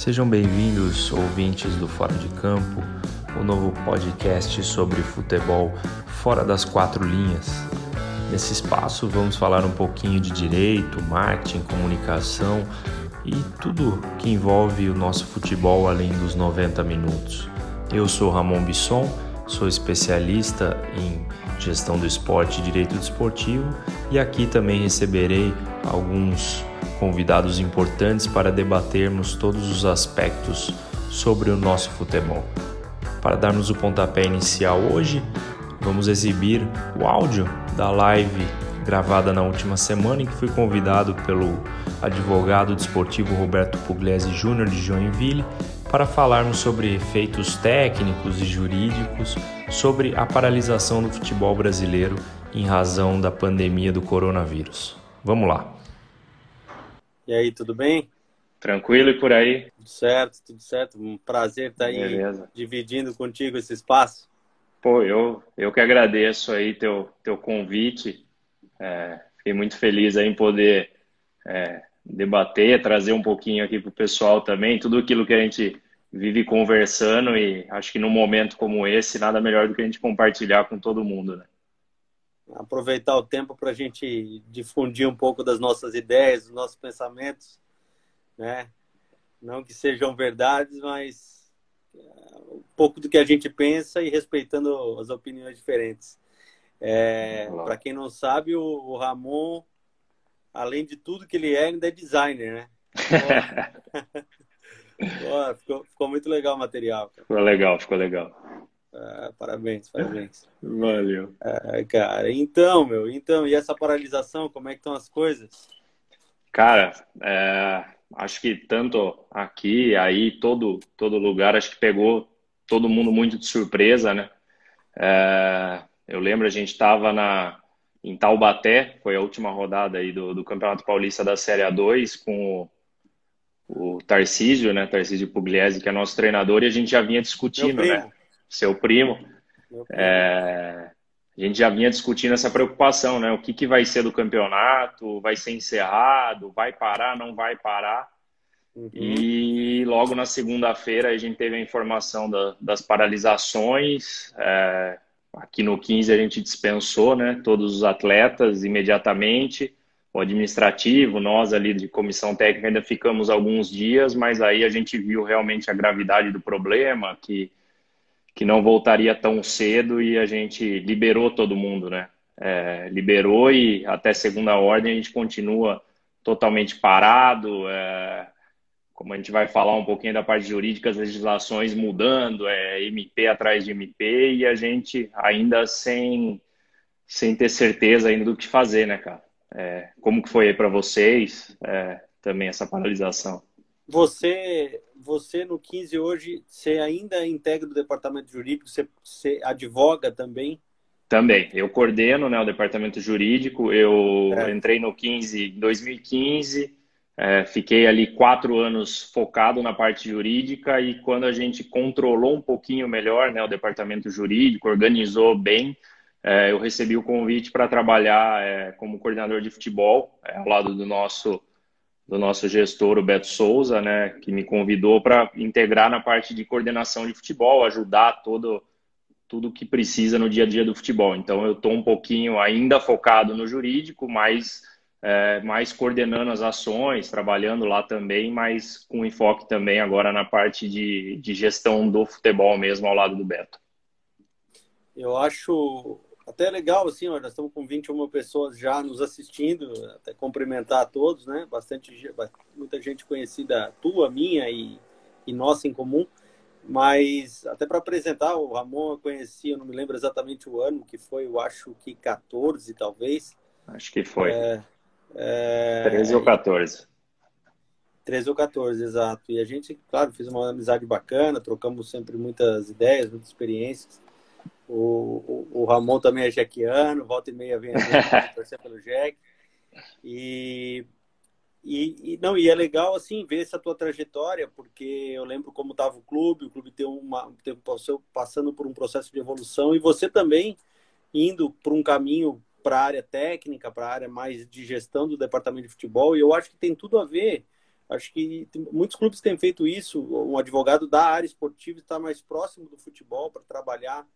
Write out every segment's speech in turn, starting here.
Sejam bem-vindos, ouvintes do Fora de Campo, o novo podcast sobre futebol fora das quatro linhas. Nesse espaço vamos falar um pouquinho de direito, marketing, comunicação e tudo que envolve o nosso futebol além dos 90 minutos. Eu sou Ramon Bisson, sou especialista em gestão do esporte e direito desportivo e aqui também receberei alguns convidados importantes para debatermos todos os aspectos sobre o nosso futebol. Para darmos o pontapé inicial hoje, vamos exibir o áudio da live gravada na última semana em que fui convidado pelo advogado desportivo Roberto Pugliese Júnior de Joinville para falarmos sobre efeitos técnicos e jurídicos sobre a paralisação do futebol brasileiro em razão da pandemia do coronavírus. Vamos lá. E aí, tudo bem? Tranquilo e por aí? Tudo certo, tudo certo. Um prazer estar aí Beleza. dividindo contigo esse espaço. Pô, eu, eu que agradeço aí teu, teu convite. É, fiquei muito feliz aí em poder é, debater, trazer um pouquinho aqui para o pessoal também, tudo aquilo que a gente vive conversando e acho que num momento como esse, nada melhor do que a gente compartilhar com todo mundo, né? Aproveitar o tempo para a gente difundir um pouco das nossas ideias, dos nossos pensamentos, né? Não que sejam verdades, mas é, um pouco do que a gente pensa e respeitando as opiniões diferentes. É, para quem não sabe, o, o Ramon além de tudo que ele é, ainda é designer, né? Pô, ficou, ficou, muito legal o material. Cara. Ficou legal, ficou legal. É, parabéns, parabéns. Valeu. É, cara, então, meu, então, e essa paralisação, como é que estão as coisas? Cara, é, acho que tanto aqui, aí, todo, todo lugar, acho que pegou todo mundo muito de surpresa, né? É, eu lembro, a gente estava na, em Taubaté, foi a última rodada aí do, do Campeonato Paulista da Série A2 com o, o Tarcísio, né, Tarcísio Pugliese, que é nosso treinador, e a gente já vinha discutindo, né, seu primo, primo. É, a gente já vinha discutindo essa preocupação, né, o que, que vai ser do campeonato, vai ser encerrado, vai parar, não vai parar, uhum. e logo na segunda-feira a gente teve a informação da, das paralisações, é, Aqui no 15 a gente dispensou né, todos os atletas imediatamente. O administrativo, nós ali de comissão técnica ainda ficamos alguns dias, mas aí a gente viu realmente a gravidade do problema, que, que não voltaria tão cedo e a gente liberou todo mundo, né? É, liberou e até segunda ordem a gente continua totalmente parado. É, como a gente vai falar um pouquinho da parte jurídica, as legislações mudando, é MP atrás de MP e a gente ainda sem, sem ter certeza ainda do que fazer, né, cara? É, como que foi aí para vocês é, também essa paralisação? Você, você no 15 hoje, você ainda integra o departamento jurídico, você, você advoga também? Também, eu coordeno né, o departamento jurídico, eu é. entrei no 15 em 2015, é, fiquei ali quatro anos focado na parte jurídica e quando a gente controlou um pouquinho melhor né, o departamento jurídico, organizou bem, é, eu recebi o convite para trabalhar é, como coordenador de futebol é, ao lado do nosso do nosso gestor, o Beto Souza, né, que me convidou para integrar na parte de coordenação de futebol, ajudar todo tudo que precisa no dia a dia do futebol. Então eu estou um pouquinho ainda focado no jurídico, mas é, mais coordenando as ações, trabalhando lá também, mas com enfoque também agora na parte de, de gestão do futebol mesmo ao lado do Beto. Eu acho até legal, assim, ó, nós estamos com 21 pessoas já nos assistindo, até cumprimentar a todos, né? Bastante, muita gente conhecida, tua, minha e, e nossa em comum. Mas até para apresentar, o Ramon eu conheci, eu não me lembro exatamente o ano, que foi, eu acho que 14, talvez. Acho que foi. É, é... 13 ou 14. 13 ou 14, exato. E a gente, claro, fez uma amizade bacana, trocamos sempre muitas ideias, muitas experiências. O, o, o Ramon também é jequiano, volta e meia vem torcer pelo Jack. E, e, e, não, e é legal assim ver essa tua trajetória, porque eu lembro como estava o clube, o clube tem uma tem, passando por um processo de evolução e você também indo por um caminho para a área técnica, para a área mais de gestão do departamento de futebol, e eu acho que tem tudo a ver Acho que muitos clubes têm feito isso. Um advogado da área esportiva está mais próximo do futebol para trabalhar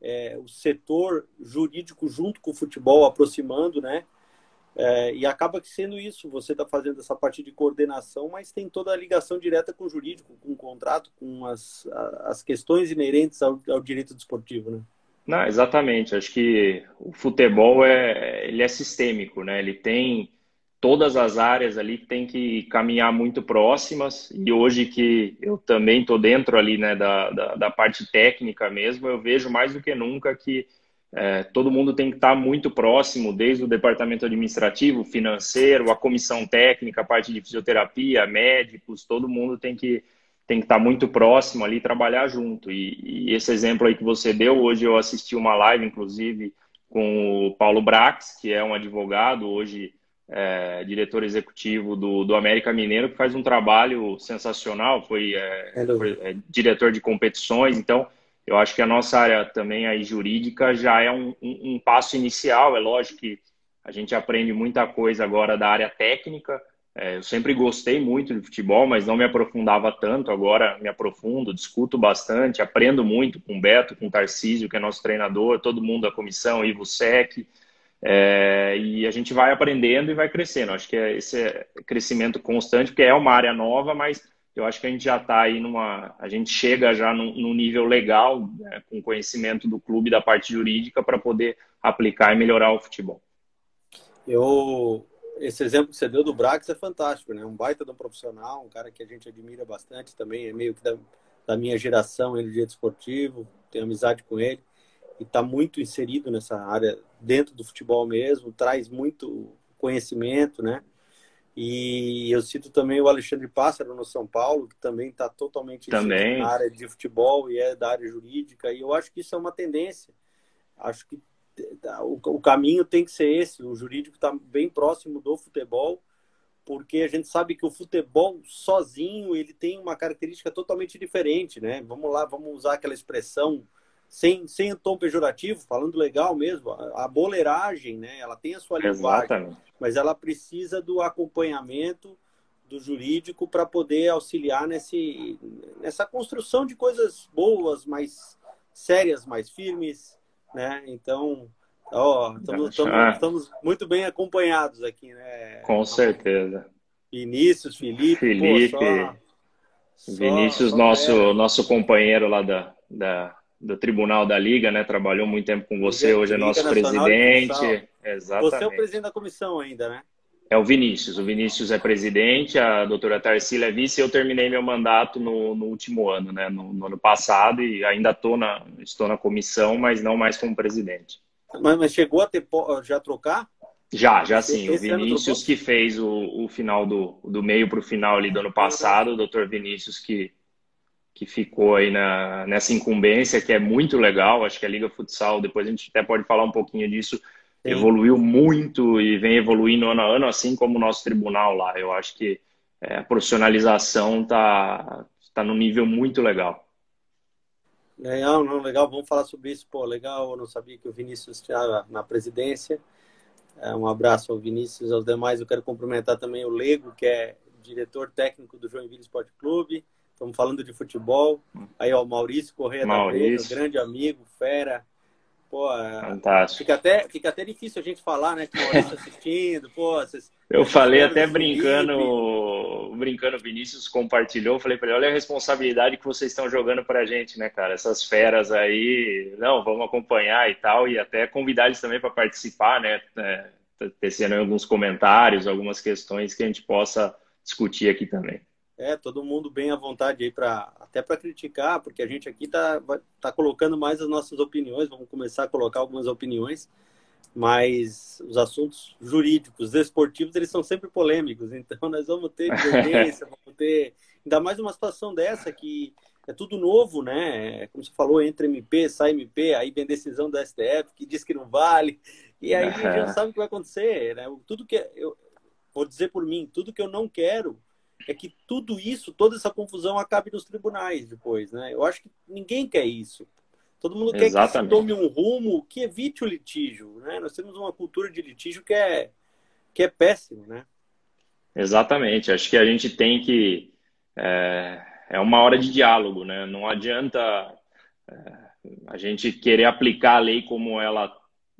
é, o setor jurídico junto com o futebol, aproximando, né? É, e acaba que sendo isso, você está fazendo essa parte de coordenação, mas tem toda a ligação direta com o jurídico, com o contrato, com as, as questões inerentes ao, ao direito desportivo, né? Não, exatamente. Acho que o futebol é, ele é sistêmico, né? Ele tem todas as áreas ali que tem que caminhar muito próximas e hoje que eu também estou dentro ali né da, da, da, parte técnica mesmo eu vejo mais do que nunca que é, todo mundo tem que estar tá muito próximo desde o departamento administrativo financeiro a comissão técnica a parte de fisioterapia médicos todo mundo tem que tem que estar muito próximo ali trabalhar junto. E, e esse exemplo aí que você deu hoje eu assisti uma live inclusive com o Paulo Brax que é um advogado hoje é, diretor executivo do, do América Mineiro, que faz um trabalho sensacional, foi, é, foi é, diretor de competições, então eu acho que a nossa área também aí jurídica já é um, um, um, passo inicial, é lógico que a gente aprende muita coisa agora da área técnica, é, eu sempre gostei muito de futebol, mas não me aprofundava tanto, agora me aprofundo, discuto bastante, aprendo muito com o Beto, com o Tarcísio, que é nosso treinador, todo mundo da comissão, Ivo Sec, é, e a gente vai aprendendo e vai crescendo. Acho que é esse crescimento constante, porque é uma área nova, mas eu acho que a gente já está aí numa. A gente chega já num, num nível legal, né, com conhecimento do clube, da parte jurídica, para poder aplicar e melhorar o futebol. Eu, esse exemplo que você deu do Brax é fantástico, né? Um baita de um profissional, um cara que a gente admira bastante também, é meio que da, da minha geração, ele de esportivo, tenho amizade com ele e está muito inserido nessa área dentro do futebol mesmo, traz muito conhecimento, né? E eu cito também o Alexandre Pássaro no São Paulo, que também está totalmente também. na área de futebol e é da área jurídica. E eu acho que isso é uma tendência. Acho que o, o caminho tem que ser esse. O jurídico está bem próximo do futebol, porque a gente sabe que o futebol sozinho ele tem uma característica totalmente diferente, né? Vamos lá, vamos usar aquela expressão sem, sem tom pejorativo, falando legal mesmo, a, a boleiragem, né? Ela tem a sua Exatamente. linguagem, mas ela precisa do acompanhamento do jurídico para poder auxiliar nesse, nessa construção de coisas boas, mais sérias, mais firmes, né? Então, ó, estamos, estamos muito bem acompanhados aqui, né? Com certeza. Vinícius, Felipe, Felipe, pô, só, Vinícius, só, nosso, só nosso companheiro lá da, da, do Tribunal da Liga, né? Trabalhou muito tempo com você, hoje é nosso presidente. Exatamente. Você é o presidente da comissão ainda, né? É o Vinícius. O Vinícius é presidente, a doutora Tarsila é vice. Eu terminei meu mandato no, no último ano, né? No, no, ano passado e ainda tô na, estou na comissão, mas não mais como presidente. Mas, mas chegou a ter, já trocar? Já, já sim. o Vinícius que fez o, o final do, do meio para o final ali do ano passado, o doutor Vinícius que que ficou aí na, nessa incumbência, que é muito legal. Acho que a Liga Futsal, depois a gente até pode falar um pouquinho disso, Sim. evoluiu muito e vem evoluindo ano a ano, assim como o nosso tribunal lá. Eu acho que é, a profissionalização está tá num nível muito legal. Legal, não, legal, vamos falar sobre isso. Pô, legal, eu não sabia que o Vinícius estava na presidência. É, um abraço ao Vinícius, aos demais. Eu quero cumprimentar também o Lego, que é diretor técnico do Joinville Esporte Clube. Estamos falando de futebol. Aí, ó, Maurício Correia Maurício. da grande amigo, fera. Pô, é, Fantástico. Fica até, fica até difícil a gente falar, né? Com o Maurício assistindo. Pô, vocês, Eu falei até brincando, Felipe. brincando, Vinícius compartilhou. Falei para ele: olha a responsabilidade que vocês estão jogando para a gente, né, cara? Essas feras aí, não, vamos acompanhar e tal. E até convidar eles também para participar, né? É, tecendo alguns comentários, algumas questões que a gente possa discutir aqui também. É, todo mundo bem à vontade aí para até para criticar, porque a gente aqui tá tá colocando mais as nossas opiniões, vamos começar a colocar algumas opiniões, mas os assuntos jurídicos, desportivos, eles são sempre polêmicos, então nós vamos ter divergência, vamos ter ainda mais uma situação dessa que é tudo novo, né? Como você falou, entre MP, sai MP, aí vem decisão da STF que diz que não vale, e aí a gente já sabe o que vai acontecer, né? Tudo que eu vou dizer por mim, tudo que eu não quero é que tudo isso, toda essa confusão acabe nos tribunais depois, né? Eu acho que ninguém quer isso. Todo mundo quer Exatamente. que se tome um rumo que evite o litígio, né? Nós temos uma cultura de litígio que é, que é péssimo, né? Exatamente. Acho que a gente tem que. É, é uma hora de diálogo, né? Não adianta é, a gente querer aplicar a lei como ela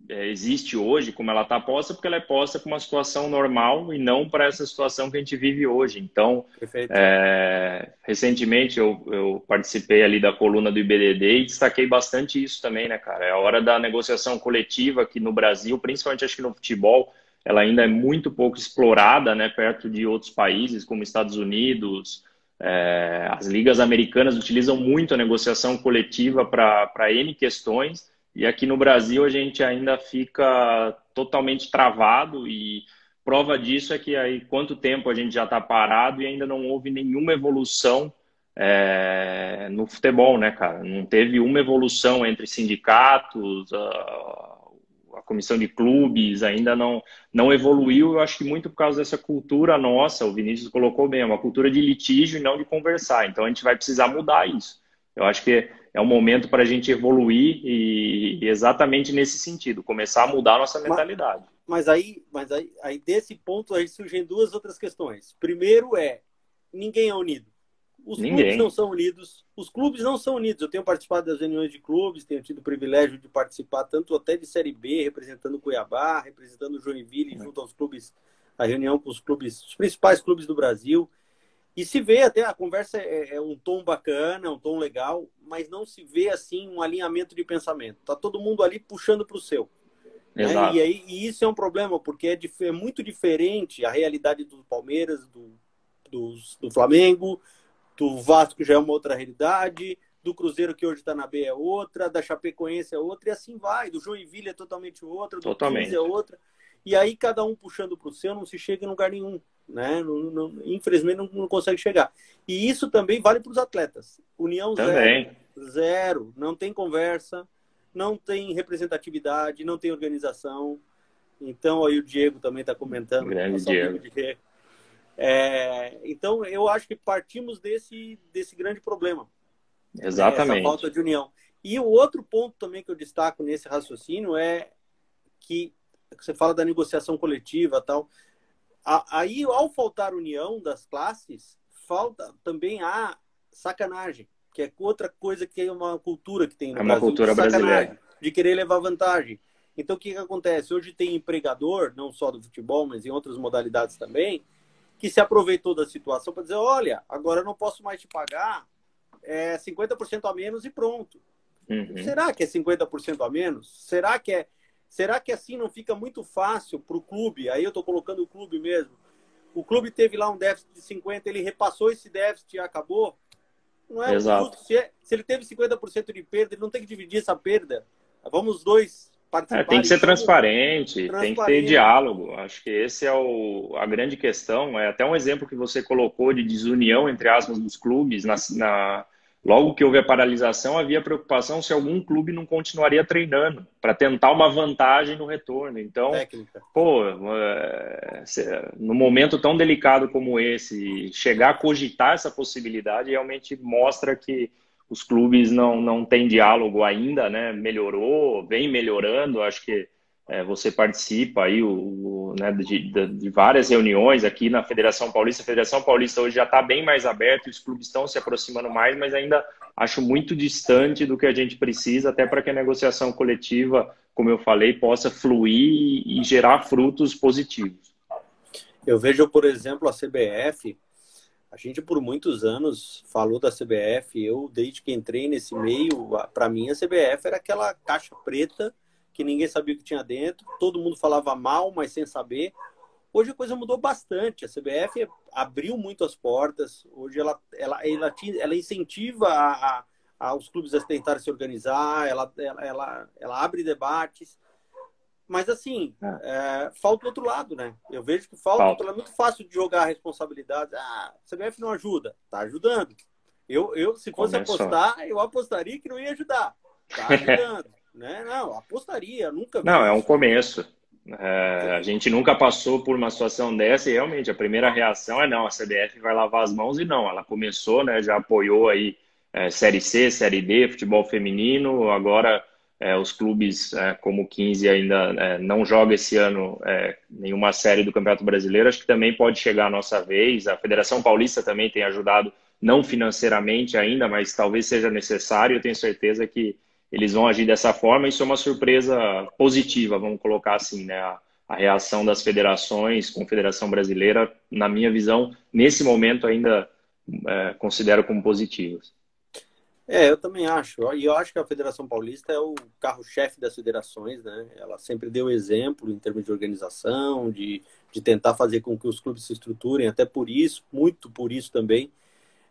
é, existe hoje, como ela está posta, porque ela é posta para uma situação normal e não para essa situação que a gente vive hoje. Então, é, recentemente eu, eu, participei ali da coluna do IBDD e destaquei bastante isso também, né, cara? É a hora da negociação coletiva que no Brasil, principalmente acho que no futebol, ela ainda é muito pouco explorada, né, perto de outros países como Estados Unidos. É, as ligas americanas utilizam muito a negociação coletiva para N questões e aqui no Brasil a gente ainda fica totalmente travado e prova disso é que aí quanto tempo a gente já está parado e ainda não houve nenhuma evolução é, no futebol, né, cara? Não teve uma evolução entre sindicatos, a, a, comissão de clubes ainda não, não evoluiu. Eu acho que muito por causa dessa cultura nossa, o Vinícius colocou bem, é uma cultura de litígio e não de conversar. Então a gente vai precisar mudar isso. Eu acho que é um momento para a gente evoluir e, e, exatamente nesse sentido, começar a mudar a nossa mentalidade. Mas, mas, aí, mas aí, aí, desse ponto, aí surgem duas outras questões. Primeiro é, ninguém é unido. Os ninguém. clubes não são unidos. Os clubes não são unidos. Eu tenho participado das reuniões de clubes, tenho tido o privilégio de participar tanto até de Série B, representando Cuiabá, representando Joinville, junto aos clubes, a reunião com os clubes, os principais clubes do Brasil. E se vê até, a conversa é, é, um tom bacana, um tom legal, mas não se vê assim um alinhamento de pensamento. Tá todo mundo ali puxando para o seu. Né? E, aí, e isso é um problema, porque é, é, muito diferente a realidade do Palmeiras, do, do, do Flamengo, do Vasco já é uma outra realidade, do Cruzeiro que hoje está na B é outra, da Chapecoense é outra, e assim vai. Do Joinville é totalmente outra, do totalmente. 15 é outra. E aí cada um puxando para o seu não se chega em lugar nenhum né? Não, não, infelizmente não, não, consegue chegar. E isso também vale para os atletas. União também. zero, zero, não tem conversa, não tem representatividade, não tem organização. Então aí o Diego também está comentando. Grande Diego. É, então eu acho que partimos desse desse grande problema. Exatamente. Né? Essa falta de união. E o outro ponto também que eu destaco nesse raciocínio é que você fala da negociação coletiva tal aí, ao faltar união das classes, falta também a sacanagem, que é outra coisa que é uma cultura que tem no é uma Brasil, cultura brasileira. De querer levar vantagem. Então, o que, que acontece? Hoje tem empregador, não só do futebol, mas em outras modalidades também, que se aproveitou da situação para dizer: olha, agora eu não posso mais te pagar é, 50% a menos e pronto. Uhum. Será que é 50% a menos? Será que é Será que assim não fica muito fácil para o clube? Aí eu estou colocando o clube mesmo. O clube teve lá um déficit de 50, ele repassou esse déficit e acabou. Não é Exato. justo. Se, é, se ele teve 50% de perda, ele não tem que dividir essa perda. Vamos os dois participar. É, tem que ser transparente, transparente, tem que ter diálogo. Acho que esse é o, a grande questão. É até um exemplo que você colocou de desunião, entre aspas, dos clubes na, na Logo que houve a paralisação, havia preocupação se algum clube não continuaria treinando para tentar uma vantagem no retorno. Então, Técnica. pô, é, no momento tão delicado como esse, chegar a cogitar essa possibilidade realmente mostra que os clubes não, não têm diálogo ainda, né? Melhorou, vem melhorando. Acho que é, você participa aí o, o né, de, de, várias reuniões aqui na Federação Paulista. A Federação Paulista hoje já está bem mais aberta, os clubes estão se aproximando mais, mas ainda acho muito distante do que a gente precisa, até para que a negociação coletiva, como eu falei, possa fluir e, e gerar frutos positivos. Eu vejo, por exemplo, a CBF. A gente por muitos anos falou da CBF. Eu, desde que entrei nesse meio, para mim a CBF era aquela caixa preta que ninguém sabia o que tinha dentro, todo mundo falava mal, mas sem saber. Hoje a coisa mudou bastante. A CBF abriu muito as portas. Hoje ela, ela, ela, ela incentiva a, a, a os clubes a tentarem se organizar, ela, ela, ela, ela abre debates. Mas assim, é. É, falta o outro lado, né? Eu vejo que falta, falta. É muito fácil de jogar a responsabilidade. Ah, a CBF não ajuda. Tá ajudando. Eu, eu se fosse Começou. apostar, eu apostaria que não ia ajudar. Tá ajudando. Né? Não, apostaria, nunca. Não, é um começo. É, a gente nunca passou por uma situação dessa e realmente a primeira reação é não, a CBF vai lavar as mãos e não, ela começou, né, já apoiou aí é, Série C, Série D, futebol feminino, agora é, os clubes é, como o 15 ainda é, não joga esse ano é, nenhuma série do Campeonato Brasileiro, acho que também pode chegar a nossa vez. A Federação Paulista também tem ajudado, não financeiramente ainda, mas talvez seja necessário. Eu tenho certeza que eles vão agir dessa forma. Isso é uma surpresa positiva, vamos colocar assim, né? A, a reação das federações, Confederação Brasileira, na minha visão, nesse momento ainda é, considero como positivas. É, eu também acho. E eu acho que a Federação Paulista é o carro-chefe das federações, né? Ela sempre deu exemplo em termos de organização, de, de tentar fazer com que os clubes se estruturem, até por isso, muito por isso também.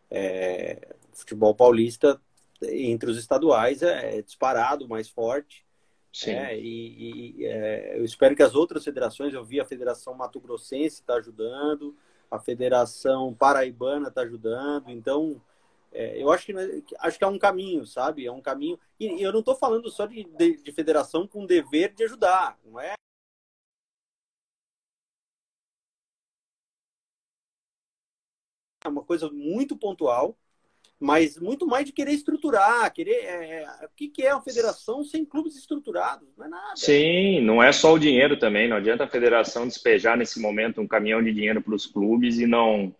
É, o futebol paulista, entre os estaduais, é, é disparado, mais forte. Sim. É, e, e é, eu espero que as outras federações, eu vi a Federação Mato Grossense está ajudando, a Federação Paraibana está ajudando, então é, eu acho que, acho que é um caminho, sabe? É um caminho. E, e eu não estou falando só de, de, de, federação com dever de ajudar, não é? É uma coisa muito pontual, mas muito mais de querer estruturar, querer. É, é, o que, que é uma federação sem clubes estruturados? Não é nada. Sim, não é só o dinheiro também. Não adianta a federação despejar nesse momento um caminhão de dinheiro para os clubes e não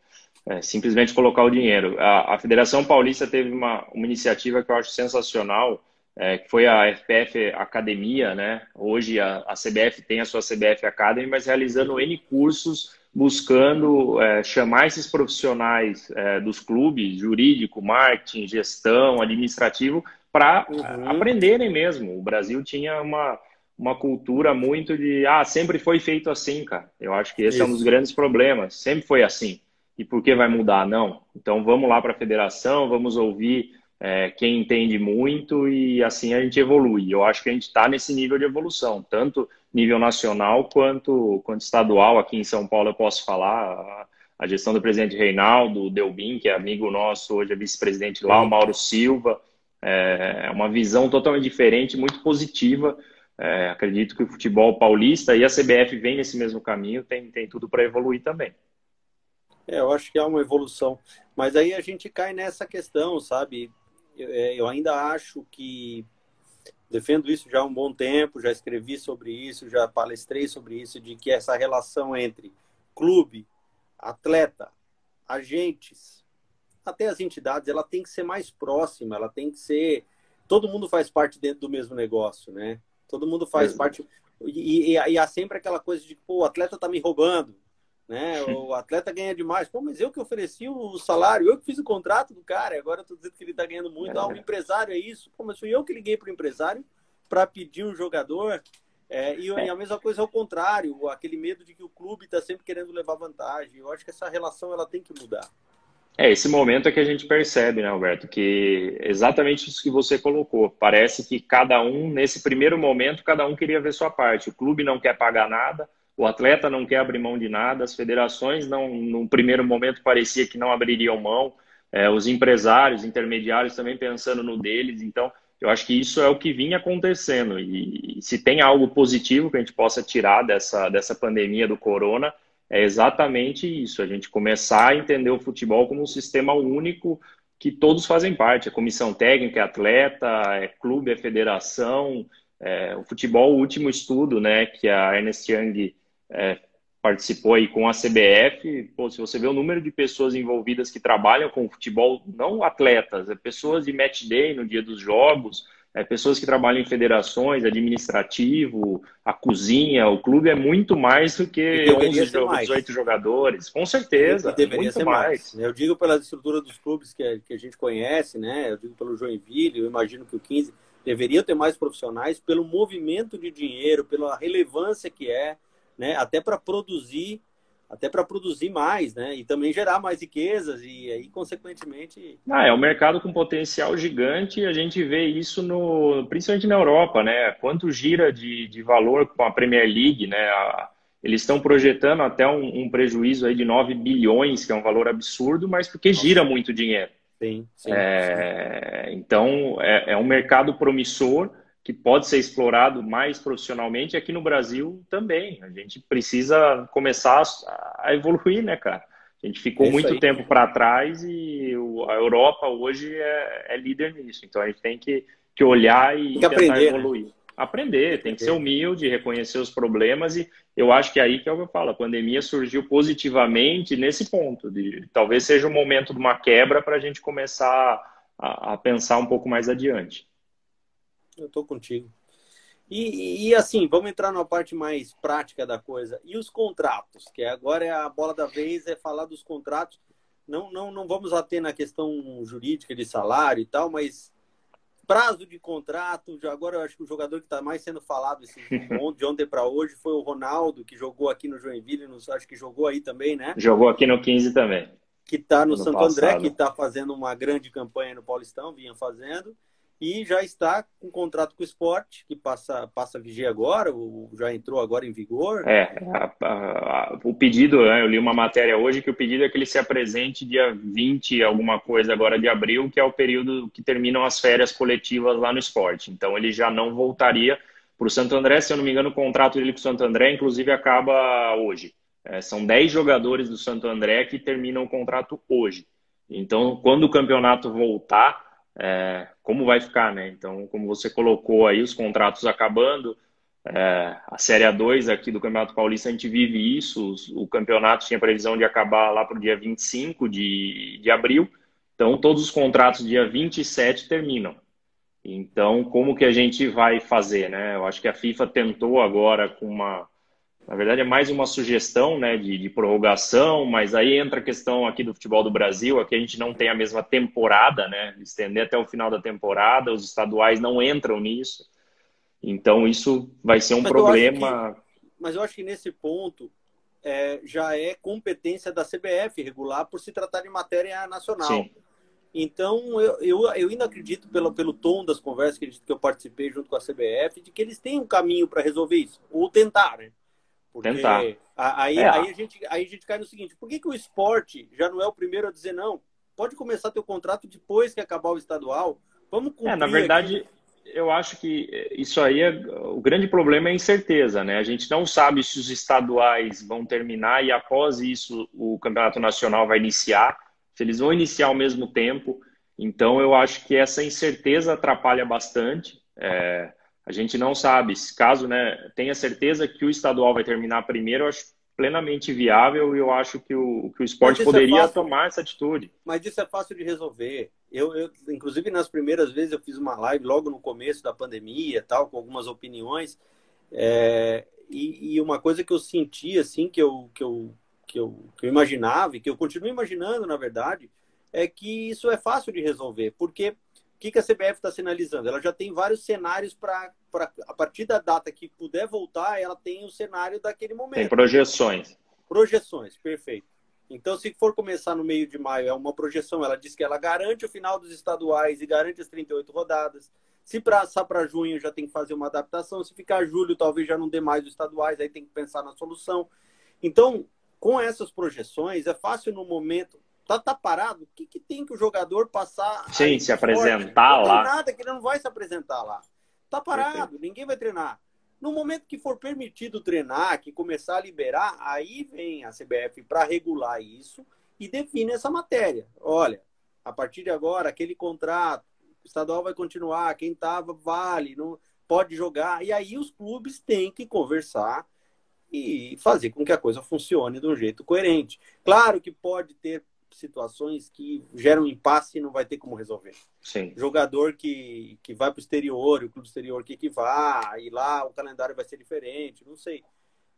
é, simplesmente colocar o dinheiro. A, a, Federação Paulista teve uma, uma iniciativa que eu acho sensacional, é, que foi a FPF Academia, né? Hoje a, a, CBF tem a sua CBF Academy, mas realizando N cursos, buscando é, chamar esses profissionais é, dos clubes, jurídico, marketing, gestão, administrativo, para uhum. aprenderem mesmo. O Brasil tinha uma, uma cultura muito de, ah, sempre foi feito assim, cara. Eu acho que esse Isso. é um dos grandes problemas. Sempre foi assim e por que vai mudar? Não. Então vamos lá para a federação, vamos ouvir é, quem entende muito e assim a gente evolui. Eu acho que a gente está nesse nível de evolução, tanto nível nacional quanto, quanto estadual. Aqui em São Paulo eu posso falar. A, a gestão do presidente Reinaldo Delbin, que é amigo nosso, hoje é vice-presidente lá, o Mauro Silva. É, é uma visão totalmente diferente, muito positiva. É, acredito que o futebol paulista e a CBF vem nesse mesmo caminho, tem, tem tudo para evoluir também. É, eu acho que é uma evolução. Mas aí a gente cai nessa questão, sabe? Eu, é, eu ainda acho que defendo isso já há um bom tempo, já escrevi sobre isso, já palestrei sobre isso, de que essa relação entre clube, atleta, agentes, até as entidades, ela tem que ser mais próxima, ela tem que ser. Todo mundo faz parte dentro do mesmo negócio, né? Todo mundo faz parte. E, e, e, há sempre aquela coisa de, pô, o atleta tá me roubando né? O atleta ganha demais. Pô, mas eu que ofereci o salário, eu que fiz o contrato do cara, agora eu tô dizendo que ele tá ganhando muito. Ah, o empresário é isso. Pô, mas fui eu que liguei pro empresário para pedir um jogador. É, e, e, a mesma coisa é o contrário, aquele medo de que o clube está sempre querendo levar vantagem. Eu acho que essa relação ela tem que mudar. É, esse momento é que a gente percebe, né, Alberto, que exatamente isso que você colocou. Parece que cada um, nesse primeiro momento, cada um queria ver sua parte. O clube não quer pagar nada, o atleta não quer abrir mão de nada, as federações não, no primeiro momento parecia que não abririam mão, é, os empresários, intermediários também pensando no deles. Então, eu acho que isso é o que vinha acontecendo. E, e se tem algo positivo que a gente possa tirar dessa, dessa pandemia do corona, é exatamente isso: a gente começar a entender o futebol como um sistema único que todos fazem parte. A comissão técnica, é atleta, é clube, é federação. É, o futebol, o último estudo né, que a Ernest Young é, participou aí com a CBF, pô, se você vê o número de pessoas envolvidas que trabalham com futebol, não atletas, é pessoas de match day no dia dos jogos, é pessoas que trabalham em federações, administrativo, a cozinha, o clube é muito mais do que 11, 18 jogadores, com certeza, deveria muito ser mais. mais. Eu digo pela estrutura dos clubes que a, que a gente conhece, né? Eu digo pelo Joinville, eu imagino que o 15 deveria ter mais profissionais pelo movimento de dinheiro, pela relevância que é, né? Até para produzir, até para produzir mais, né? E também gerar mais riquezas e aí consequentemente. Ah, é um mercado com potencial gigante. E a gente vê isso no, principalmente na Europa, né? Quanto gira de, de valor com a Premier League, né? A, eles estão projetando até um, um, prejuízo aí de 9 bilhões, que é um valor absurdo, mas porque gira muito dinheiro. Sim, sim, é, sim. Então, é, é um mercado promissor que pode ser explorado mais profissionalmente aqui no Brasil também. A gente precisa começar a evoluir, né, cara? A gente ficou é muito aí. tempo para trás e a Europa hoje é, é, líder nisso. Então a gente tem que que olhar e tentar aprender, né? evoluir. Né? Aprender, tem que ser humilde, reconhecer os problemas e eu acho que é aí que é o que eu falo, a pandemia surgiu positivamente nesse ponto, de talvez seja o momento de uma quebra para a gente começar a, a, pensar um pouco mais adiante. Eu estou contigo. E, e, assim, vamos entrar na parte mais prática da coisa. E os contratos, que agora é a bola da vez, é falar dos contratos. Não, não, não vamos ater na questão jurídica de salário e tal, mas prazo de contrato. Agora eu acho que o jogador que está mais sendo falado esse, de ontem para hoje foi o Ronaldo, que jogou aqui no Joinville, no, acho que jogou aí também, né? Jogou aqui no 15 também. Que está no, no Santo passado. André, que está fazendo uma grande campanha no Paulistão, vinha fazendo e já está com contrato com o esporte, que passa, passa a vigia agora, ou já entrou agora em vigor. É, a, a, a, o pedido, né, eu li uma matéria hoje que o pedido é que ele se apresente dia 20, alguma coisa agora de abril, que é o período que terminam as férias coletivas lá no esporte. Então ele já não voltaria para o Santo André, se eu não me engano, o contrato dele com o Santo André, inclusive, acaba hoje. É, são 10 jogadores do Santo André que terminam o contrato hoje. Então, quando o campeonato voltar, é, como vai ficar, né? Então, como você colocou aí, os contratos acabando, é, a Série A2 aqui do Campeonato Paulista, a gente vive isso, o campeonato tinha previsão de acabar lá para o dia 25 de, de abril, então todos os contratos dia 27 terminam. Então, como que a gente vai fazer, né? Eu acho que a FIFA tentou agora com uma na verdade, é mais uma sugestão né, de, de, prorrogação, mas aí entra a questão aqui do futebol do Brasil, aqui a gente não tem a mesma temporada, né? Estender até o final da temporada, os estaduais não entram nisso. Então, isso vai ser um mas problema. Eu que, mas eu acho que nesse ponto é, já é competência da CBF regular por se tratar de matéria nacional. Sim. Então, eu, eu, eu, ainda acredito, pelo, pelo tom das conversas que, que eu participei junto com a CBF, de que eles têm um caminho para resolver isso, ou tentar, né? Porque Tentar. Aí, é. aí, a gente, aí a gente cai no seguinte: por que, que o esporte já não é o primeiro a dizer não? Pode começar teu contrato depois que acabar o estadual. Vamos cumprir. É, na verdade, aqui. eu acho que isso aí é o grande problema é a incerteza, né? A gente não sabe se os estaduais vão terminar e após isso o campeonato nacional vai iniciar, se eles vão iniciar ao mesmo tempo. Então, eu acho que essa incerteza atrapalha bastante. É, a gente não sabe. Caso né, tenha certeza que o estadual vai terminar primeiro, eu acho plenamente viável e eu acho que o, que o esporte é poderia é tomar essa atitude. Mas isso é fácil de resolver. Eu, eu, inclusive, nas primeiras vezes eu fiz uma live logo no começo da pandemia, tal, com algumas opiniões. É, e, e, uma coisa que eu senti, assim, que eu, que, eu, que, eu, que eu imaginava, e que eu continuo imaginando, na verdade, é que isso é fácil de resolver. Porque que, que a CBF está sinalizando? Ela já tem vários cenários para, a partir da data que puder voltar, ela tem o cenário daquele momento. Tem projeções. Projeções, perfeito. Então, se for começar no meio de maio, é uma projeção. Ela diz que ela garante o final dos estaduais e garante as 38 rodadas. Se passar para junho, já tem que fazer uma adaptação. Se ficar julho, talvez já não dê mais os estaduais, aí tem que pensar na solução. Então, com essas projeções, é fácil no momento tá, tá parado, o que, que tem que o jogador passar? Sim, se apresentar não lá. Não tem nada que ele não vai se apresentar lá. Tá parado, ninguém vai treinar. No momento que for permitido treinar, que começar a liberar, aí vem a CBF para regular isso e define essa matéria. Olha, a partir de agora, aquele contrato, o estadual vai continuar, quem tava vale, não pode jogar. E aí os clubes têm que conversar e fazer com que a coisa funcione de um jeito coerente. Claro que pode ter situações que geram impasse e não vai ter como resolver. Sim. Jogador que, que vai para o exterior, o clube exterior que, que vá, e lá o calendário vai ser diferente, não sei.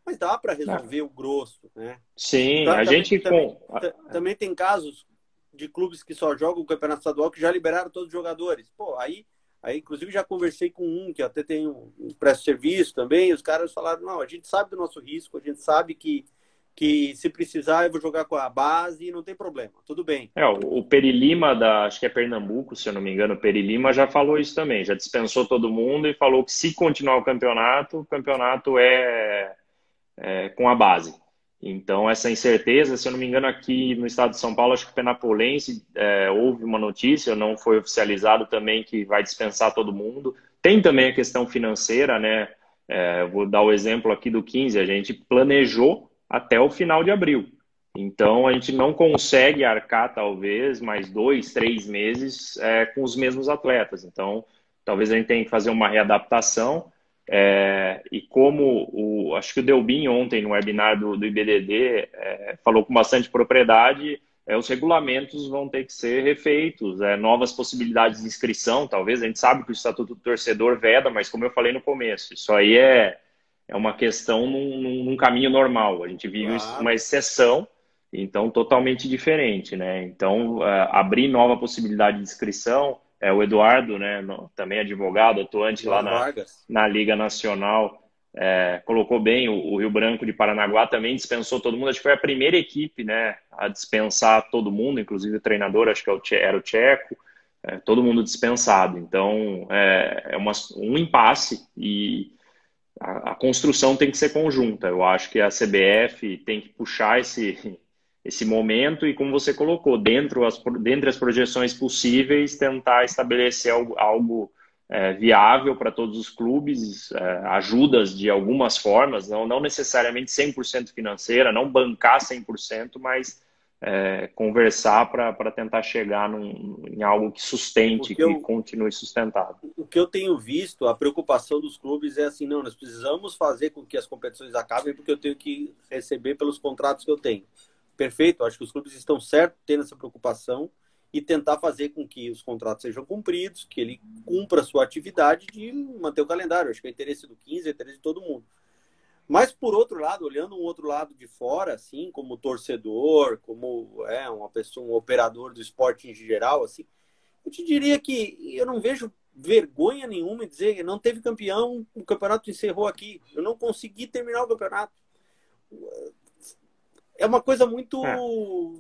Mas dá para resolver não. o grosso, né? Sim, a também, gente também, com... também tem casos de clubes que só jogam o campeonato estadual que já liberaram todos os jogadores. Pô, aí, aí inclusive já conversei com um que até tem um, um presto serviço também, os caras falaram, não, a gente sabe do nosso risco, a gente sabe que que se precisar eu vou jogar com a base e não tem problema, tudo bem. É, o Perilima da, acho que é Pernambuco, se eu não me engano, o Perilima já falou isso também, já dispensou todo mundo e falou que se continuar o campeonato, o campeonato é, é com a base. Então, essa incerteza, se eu não me engano, aqui no estado de São Paulo, acho que o Penapolense é, houve uma notícia, não foi oficializado também que vai dispensar todo mundo. Tem também a questão financeira, né? É, vou dar o exemplo aqui do 15, a gente planejou até o final de abril. Então, a gente não consegue arcar, talvez, mais dois, três meses é, com os mesmos atletas. Então, talvez a gente tenha que fazer uma readaptação. É, e como o, acho que o Delbin ontem no webinar do, do IBDD é, falou com bastante propriedade, é, os regulamentos vão ter que ser refeitos, é, novas possibilidades de inscrição, talvez. A gente sabe que o Estatuto do Torcedor veda, mas como eu falei no começo, isso aí é, é uma questão num, num caminho normal. A gente vive claro. uma exceção, então totalmente diferente, né? Então, é, abrir nova possibilidade de inscrição, é, o Eduardo, né, no, também advogado, atuante lá na, na Liga Nacional, é, colocou bem, o, o, Rio Branco de Paranaguá também dispensou todo mundo, acho que foi a primeira equipe né, a dispensar todo mundo, inclusive o treinador, acho que é era o Tcheco, é, todo mundo dispensado. Então é, é uma, um impasse e a, construção tem que ser conjunta. Eu acho que a CBF tem que puxar esse, esse momento e, como você colocou, dentro as, dentre as projeções possíveis, tentar estabelecer algo, algo é, viável para todos os clubes, é, ajudas de algumas formas, não, não necessariamente 100% financeira, não bancar 100%, mas é, conversar para tentar chegar num, em algo que sustente, que eu, continue sustentado. O que eu tenho visto, a preocupação dos clubes é assim, não, nós precisamos fazer com que as competições acabem porque eu tenho que receber pelos contratos que eu tenho. Perfeito, acho que os clubes estão certos tendo essa preocupação, e tentar fazer com que os contratos sejam cumpridos, que ele cumpra a sua atividade de manter o calendário. Acho que é interesse do 15, é interesse de todo mundo. Mas, por outro lado, olhando um outro lado de fora, assim, como torcedor, como é, uma pessoa, um operador do esporte em geral, assim, eu te diria que eu não vejo vergonha nenhuma em dizer que não teve campeão, o campeonato encerrou aqui. Eu não consegui terminar o campeonato é uma coisa muito é.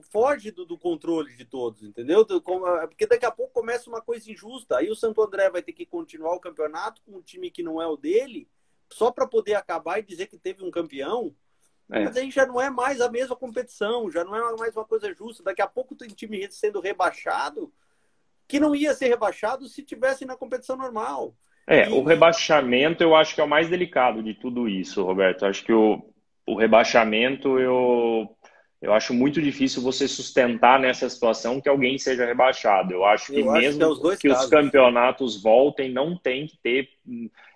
foge do, do, controle de todos, entendeu? É, porque daqui a pouco começa uma coisa injusta. Aí o Santo André vai ter que continuar o campeonato com um time que não é o dele, só para poder acabar e dizer que teve um campeão. É. Mas aí já não é mais a mesma competição, já não é mais uma coisa justa. Daqui a pouco tem time sendo rebaixado que não ia ser rebaixado se tivesse na competição normal. É, e... o rebaixamento eu acho que é o mais delicado de tudo isso, Roberto. Acho que o, o rebaixamento eu, eu acho muito difícil você sustentar nessa situação que alguém seja rebaixado. Eu acho que eu mesmo acho que, é que os campeonatos voltem, não tem que ter.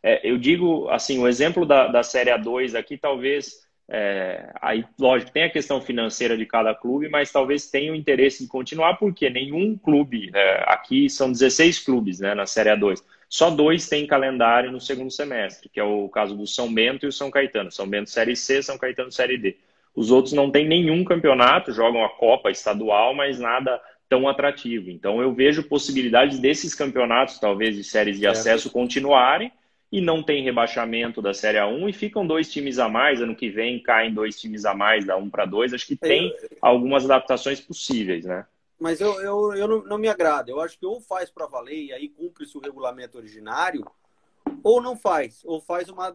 É, eu digo assim, o exemplo da, da Série A2 aqui, talvez. É, aí, lógico, tem a questão financeira de cada clube, mas talvez tenha o interesse de continuar, porque nenhum clube, é, aqui são 16 clubes né, na Série A2, só dois têm calendário no segundo semestre, que é o caso do São Bento e o São Caetano. São Bento Série C, São Caetano Série D. Os outros não têm nenhum campeonato, jogam a Copa estadual, mas nada tão atrativo. Então eu vejo possibilidades desses campeonatos, talvez de séries de é. acesso, continuarem e não tem rebaixamento da Série A1 e ficam dois times a mais. Ano que vem caem dois times a mais, da 1 para 2. Acho que tem algumas adaptações possíveis, né? mas eu, eu, eu não, não me agrada. Eu acho que ou faz para valer e aí cumpre-se o regulamento originário, ou não faz, ou faz uma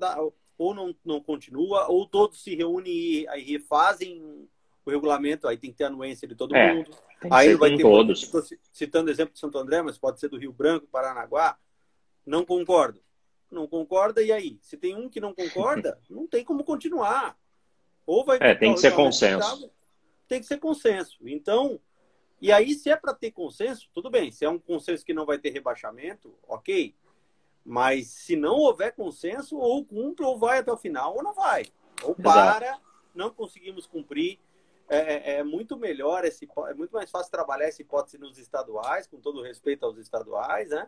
ou não, não continua, ou todos se reúnem e aí refazem o regulamento, aí tem que ter anuência de todo é, mundo. Aí vai ter todos. citando o exemplo de Santo André, mas pode ser do Rio Branco, Paranaguá. Não concordo. Não concorda, e aí? Se tem um que não concorda, não tem como continuar. Ou vai é, tem que ser consenso. Tem que ser consenso. Então, e aí, se é para ter consenso, tudo bem. Se é um consenso que não vai ter rebaixamento, ok. Mas se não houver consenso, ou cumpre, ou vai até o final, ou não vai. Ou para, Exato. não conseguimos cumprir. É, é, é, muito melhor, esse, é muito mais fácil trabalhar essa hipótese nos estaduais, com todo respeito aos estaduais, né?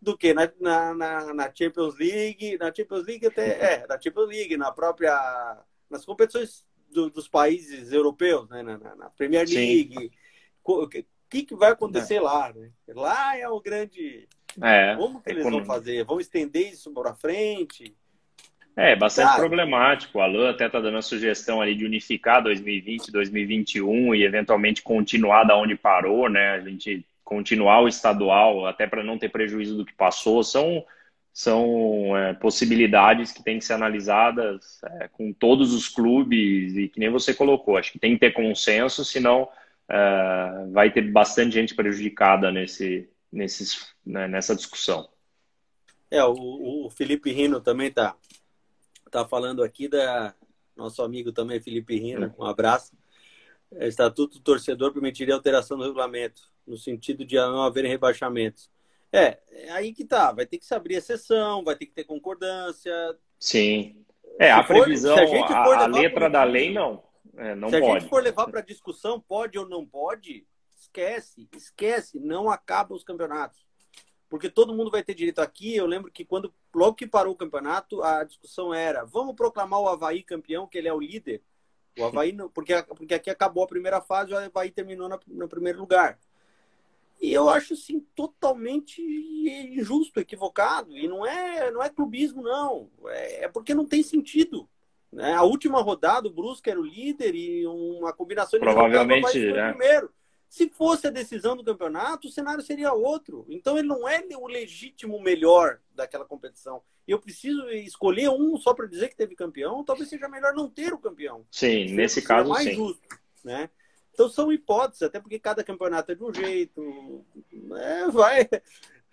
Do que na, na, na Champions League, na Champions League até, é, na Champions League, na própria, nas competições do, dos países europeus, né? Na, na Premier League, o que, que vai acontecer é. lá, né? Lá é o grande. É, Como que eles vão fazer? Vão estender isso para frente? É, bastante Cara, problemático. O Alan até está dando a sugestão ali de unificar 2020, 2021 e eventualmente continuar da onde parou, né? A gente continuar o estadual, até para não ter prejuízo do que passou. São, são é, possibilidades que têm que ser analisadas é, com todos os clubes e que nem você colocou. Acho que tem que ter consenso, senão uh, vai ter bastante gente prejudicada nesse, nesses, né, nessa discussão. É, o, o Felipe Rino também tá, tá falando aqui da nosso amigo também Felipe Rino, um abraço. É, Estatuto do torcedor permitiria alteração do regulamento, no sentido de não haver rebaixamentos. É, é aí que tá. Vai ter que se abrir exceção, vai ter que ter concordância. Sim. É, a previsão, a, a, letra da lei não. É, não se pode. a gente for levar para discussão, pode ou não pode, esquece, esquece, não acaba os campeonatos. Porque todo mundo vai ter direito aqui. Eu lembro que quando logo que parou o campeonato, a discussão era: vamos proclamar o Havaí campeão, que ele é o líder. O Havaí, porque, porque aqui acabou a primeira fase, o Havaí terminou no, no primeiro lugar. E eu acho assim totalmente injusto, equivocado. E não é, não é clubismo, não. É, é porque não tem sentido. Né? A última rodada, o Brusque era o líder e uma combinação de Provavelmente, né? primeiro. Se fosse a decisão do campeonato, o cenário seria outro. Então ele não é o legítimo melhor daquela competição. Eu preciso escolher um só para dizer que teve campeão, talvez seja melhor não ter o campeão. Sim, nesse caso mais sim. justo, né? Então são hipóteses, até porque cada campeonato é de um jeito. É, vai.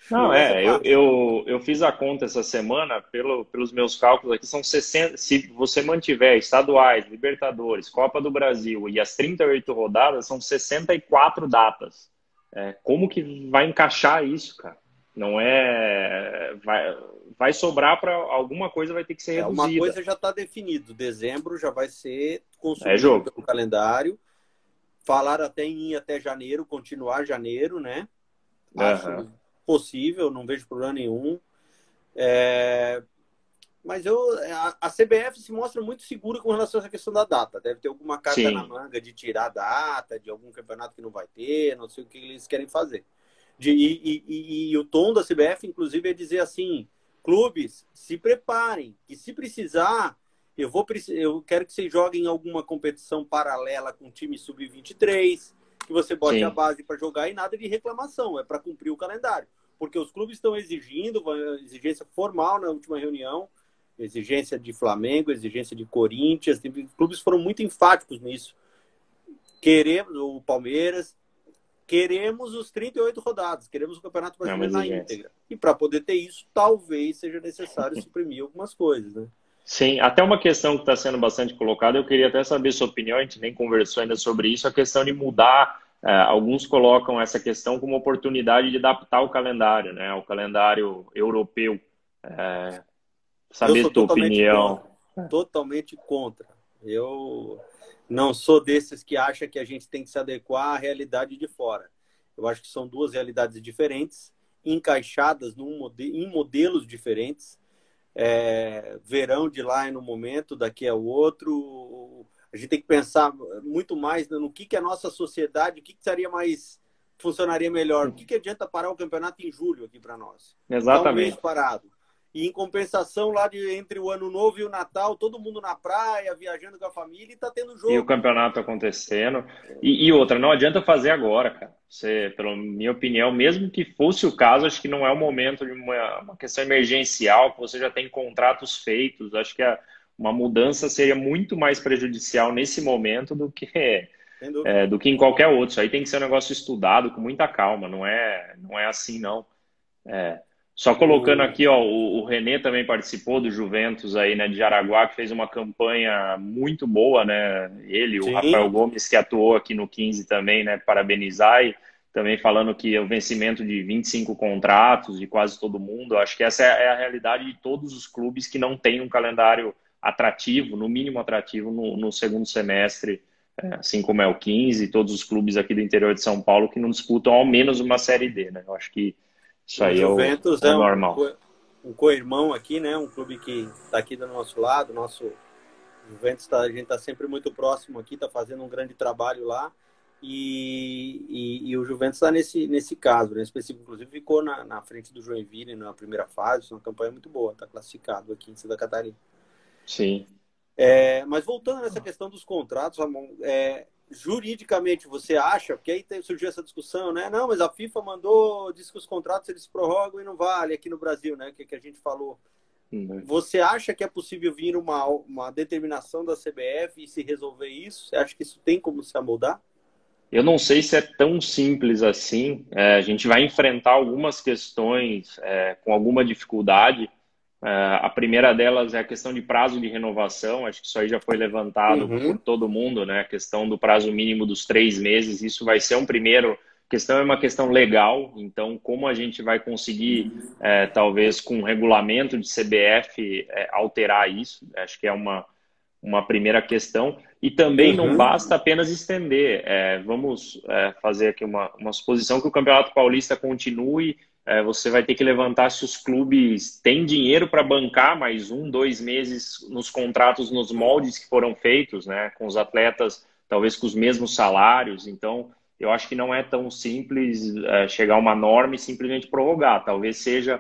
Não, é, eu, eu, eu fiz a conta essa semana, pelo, pelos meus cálculos aqui, são 60. Se você mantiver estaduais, Libertadores, Copa do Brasil e as 38 rodadas, são 64 datas. É, como que vai encaixar isso, cara? Não é. Vai, vai sobrar para alguma coisa, vai ter que ser é, reduzida. Uma coisa já está definido. Dezembro já vai ser consumido é jogo. pelo calendário. Falaram até em ir até janeiro, continuar janeiro, né? Acho uhum possível, não vejo problema nenhum. É... Mas eu, a, a, CBF se mostra muito segura com relação a essa questão da data. Deve ter alguma carta Sim. na manga de tirar a data, de algum campeonato que não vai ter, não sei o que eles querem fazer. De, e, e, e, o tom da CBF, inclusive, é dizer assim: clubes, se preparem, que se precisar, eu, vou, eu quero que vocês joguem alguma competição paralela com o time sub-23, que você bote Sim. a base para jogar e nada de reclamação, é para cumprir o calendário. Porque os clubes estão exigindo, exigência formal na última reunião, exigência de Flamengo, exigência de Corinthians, os clubes foram muito enfáticos nisso. Queremos, o Palmeiras, queremos os 38 rodados, queremos o Campeonato Brasileiro na íntegra. E para poder ter isso, talvez seja necessário suprimir algumas coisas, né? Sim, até uma questão que está sendo bastante colocada, eu queria até saber sua opinião, a gente nem conversou ainda sobre isso, a questão de mudar, é, alguns colocam essa questão como oportunidade de adaptar o calendário, né, o calendário europeu. É, saber tua opinião. Contra, totalmente contra. Eu não sou desses que acha que a gente tem que se adequar à realidade de fora. Eu acho que são duas realidades diferentes, encaixadas num, em modelos diferentes é, verão de lá é no momento, daqui é o outro. A gente tem que pensar muito mais no que, que a nossa sociedade, o que, que seria mais funcionaria melhor. O que, que adianta parar o campeonato em julho aqui para nós? Exatamente. Um mês parado. E em compensação, lá de, entre o Ano Novo e o Natal, todo mundo na praia, viajando com a família e tá tendo jogo. E o campeonato acontecendo. E, e, outra, não adianta fazer agora, cara. Você, pela minha opinião, mesmo que fosse o caso, acho que não é o momento de uma, uma questão emergencial, que você já tem contratos feitos. Acho que a, uma mudança seria muito mais prejudicial nesse momento do que, é, do que em qualquer outro. Isso aí tem que ser um negócio estudado com muita calma, não é, não é assim, não. É. Só colocando aqui, ó, o, o Renê também participou do Juventus aí, né, de Jaraguá, que fez uma campanha muito boa, né? Ele, Sim. o Rafael Gomes, que atuou aqui no 15 também, né? Parabenizar e também falando que o vencimento de 25 contratos de quase todo mundo. Acho que essa é a realidade de todos os clubes que não têm um calendário atrativo, no mínimo atrativo, no, no segundo semestre, é, assim como é o 15, todos os clubes aqui do interior de São Paulo que não disputam ao menos uma Série D, né? Eu acho que isso aí o Juventus é, o, é, normal. Um, co-irmão aqui, né? Um clube que está aqui do nosso lado. Nosso Juventus, tá, a gente está sempre muito próximo aqui, está fazendo um grande trabalho lá. E, e, e o Juventus está nesse, nesse caso, né? específico, inclusive ficou na, na frente do Joinville na primeira fase, uma campanha muito boa, está classificado aqui em Santa Catarina. Sim. É, mas voltando nessa questão dos contratos, Ramon, é, juridicamente você acha, porque aí surgiu essa discussão, né? Não, mas a FIFA mandou, disse que os contratos eles prorrogam e não vale aqui no Brasil, né? Que, que a gente falou. Uhum. Você acha que é possível vir uma, uma determinação da CBF e se resolver isso? Você acha que isso tem como se amoldar? Eu não sei se é tão simples assim. É, a gente vai enfrentar algumas questões é, com alguma dificuldade Uh, a primeira delas é a questão de prazo de renovação, acho que isso aí já foi levantado uhum. por todo mundo, né? A questão do prazo mínimo dos três meses, isso vai ser um primeiro questão é uma questão legal, então como a gente vai conseguir, é, talvez com um regulamento de CBF, é, alterar isso? Acho que é uma, uma primeira questão. E também uhum. não basta apenas estender. É, vamos é, fazer aqui uma, uma suposição que o Campeonato Paulista continue. É, você vai ter que levantar se os clubes têm dinheiro para bancar mais um, dois meses nos contratos, nos moldes que foram feitos, né, com os atletas, talvez com os mesmos salários. Então, eu acho que não é tão simples é, chegar a uma norma e simplesmente prorrogar. Talvez seja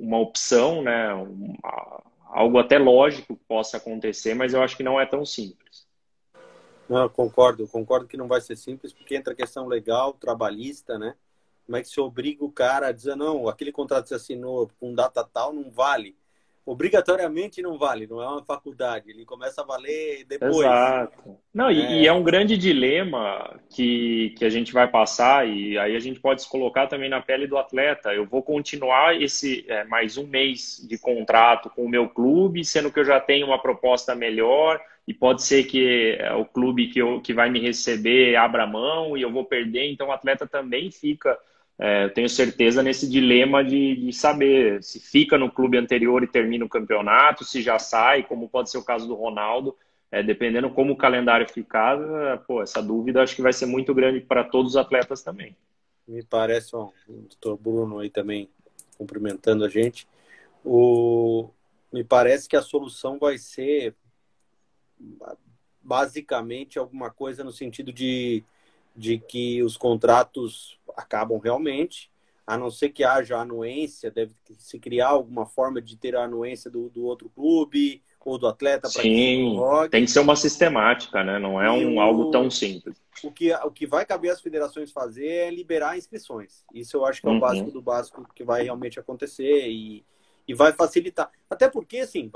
uma opção, né, uma, algo até lógico que possa acontecer, mas eu acho que não é tão simples. Não, concordo, concordo que não vai ser simples, porque entra a questão legal, trabalhista, né? Como é que se obriga o cara a dizer, não, aquele contrato que você assinou com data tal não vale obrigatoriamente não vale, não é uma faculdade, ele começa a valer depois. Exato. Não, é... E, e, é um grande dilema que, que a gente vai passar, e aí a gente pode se colocar também na pele do atleta. Eu vou continuar esse é, mais um mês de contrato com o meu clube, sendo que eu já tenho uma proposta melhor, e pode ser que é, o clube que, eu, que vai me receber abra mão e eu vou perder, então o atleta também fica é, eu tenho certeza nesse dilema de, de, saber se fica no clube anterior e termina o campeonato, se já sai, como pode ser o caso do Ronaldo. É, dependendo como o calendário ficar, pô, essa dúvida acho que vai ser muito grande para todos os atletas também. Me parece, ó, o doutor Bruno aí também cumprimentando a gente. O, me parece que a solução vai ser basicamente alguma coisa no sentido de de que os contratos acabam realmente, a não ser que haja anuência, deve se criar alguma forma de ter a anuência do, do outro clube ou do atleta para Sim, tem que ser uma sistemática, né? Não é um, o, algo tão simples. O que, o que vai caber às federações fazer é liberar inscrições. Isso eu acho que é o uhum. básico do básico que vai realmente acontecer e, e vai facilitar. Até porque, assim,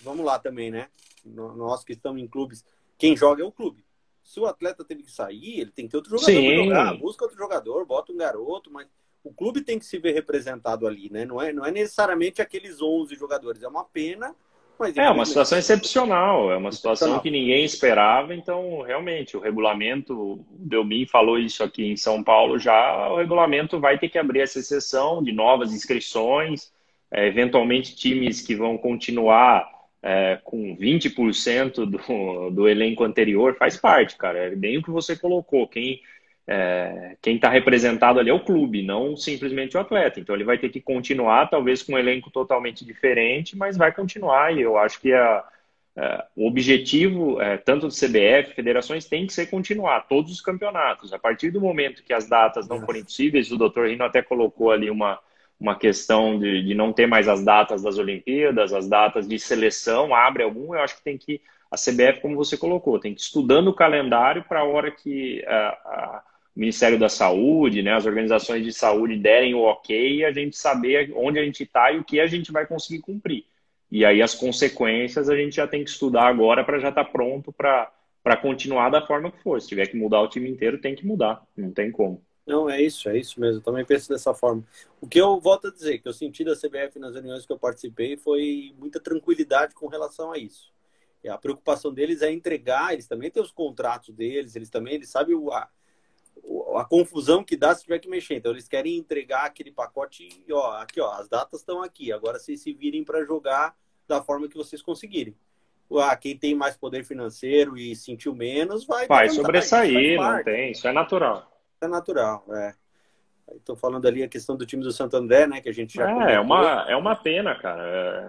vamos lá também, né? Nós que estamos em clubes, quem joga é o clube se o atleta teve que sair, ele tem que ter outro jogador para jogar. Busca outro jogador, bota um garoto, mas o clube tem que se ver representado ali, né? Não é, não é necessariamente aqueles 11 jogadores. É uma pena, mas... É uma situação excepcional. É uma situação que ninguém esperava. Então, realmente, o regulamento... O Delmin falou isso aqui em São Paulo já. O regulamento vai ter que abrir essa exceção de novas inscrições. É, eventualmente, times que vão continuar é, com 20% do, do elenco anterior, faz parte, cara. É bem o que você colocou. Quem é, quem está representado ali é o clube, não simplesmente o atleta. Então ele vai ter que continuar, talvez com um elenco totalmente diferente, mas vai continuar. E eu acho que a, a, o objetivo, é, tanto do CBF, federações, tem que ser continuar todos os campeonatos. A partir do momento que as datas não forem possíveis, o doutor Rino até colocou ali uma, uma questão de, de não ter mais as datas das Olimpíadas, as datas de seleção, abre algum, eu acho que tem que, a CBF, como você colocou, tem que ir estudando o calendário para a hora que a, a, o Ministério da Saúde, né, as organizações de saúde derem o ok e a gente saber onde a gente está e o que a gente vai conseguir cumprir. E aí as consequências a gente já tem que estudar agora para já estar tá pronto para continuar da forma que for. Se tiver que mudar o time inteiro, tem que mudar, não tem como. Não, é isso, é isso mesmo. Eu também penso dessa forma. O que eu volto a dizer, que eu senti da CBF nas reuniões que eu participei, foi muita tranquilidade com relação a isso. E a preocupação deles é entregar, eles também têm os contratos deles, eles também eles sabem o, a, a confusão que dá se tiver que mexer. Então, eles querem entregar aquele pacote e, ó, aqui, ó, as datas estão aqui. Agora, vocês se virem para jogar da forma que vocês conseguirem. Ah, quem tem mais poder financeiro e sentiu menos vai. Vai sobressair, não tem, isso é natural é natural, é. Estou falando ali a questão do time do Santo André, né? Que a gente já. É, é uma, é uma pena, cara.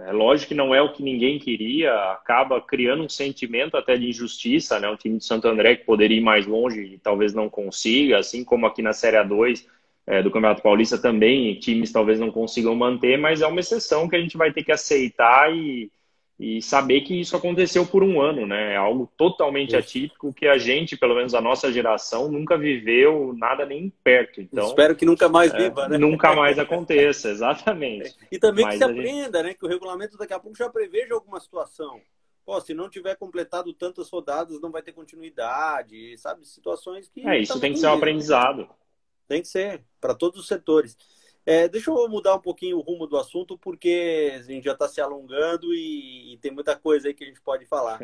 É, é, lógico que não é o que ninguém queria, acaba criando um sentimento até de injustiça, né? O time do Santo André que poderia ir mais longe e talvez não consiga, assim como aqui na Série A2 é, do Campeonato Paulista também, times talvez não consigam manter, mas é uma exceção que a gente vai ter que aceitar e, e saber que isso aconteceu por um ano, né? É algo totalmente isso. atípico que a gente, pelo menos a nossa geração, nunca viveu nada nem perto. Então, espero que nunca mais é, viva, né? Nunca mais aconteça, exatamente. E também Mas que se aprenda, gente... né? Que o regulamento daqui a pouco já preveja alguma situação. Pô, se não tiver completado tantas rodadas, não vai ter continuidade, sabe? Situações que. É, isso tem que ser um aprendizado. Tem que ser, para todos os setores. É, deixa eu mudar um pouquinho o rumo do assunto, porque a gente já está se alongando e, e, tem muita coisa aí que a gente pode falar.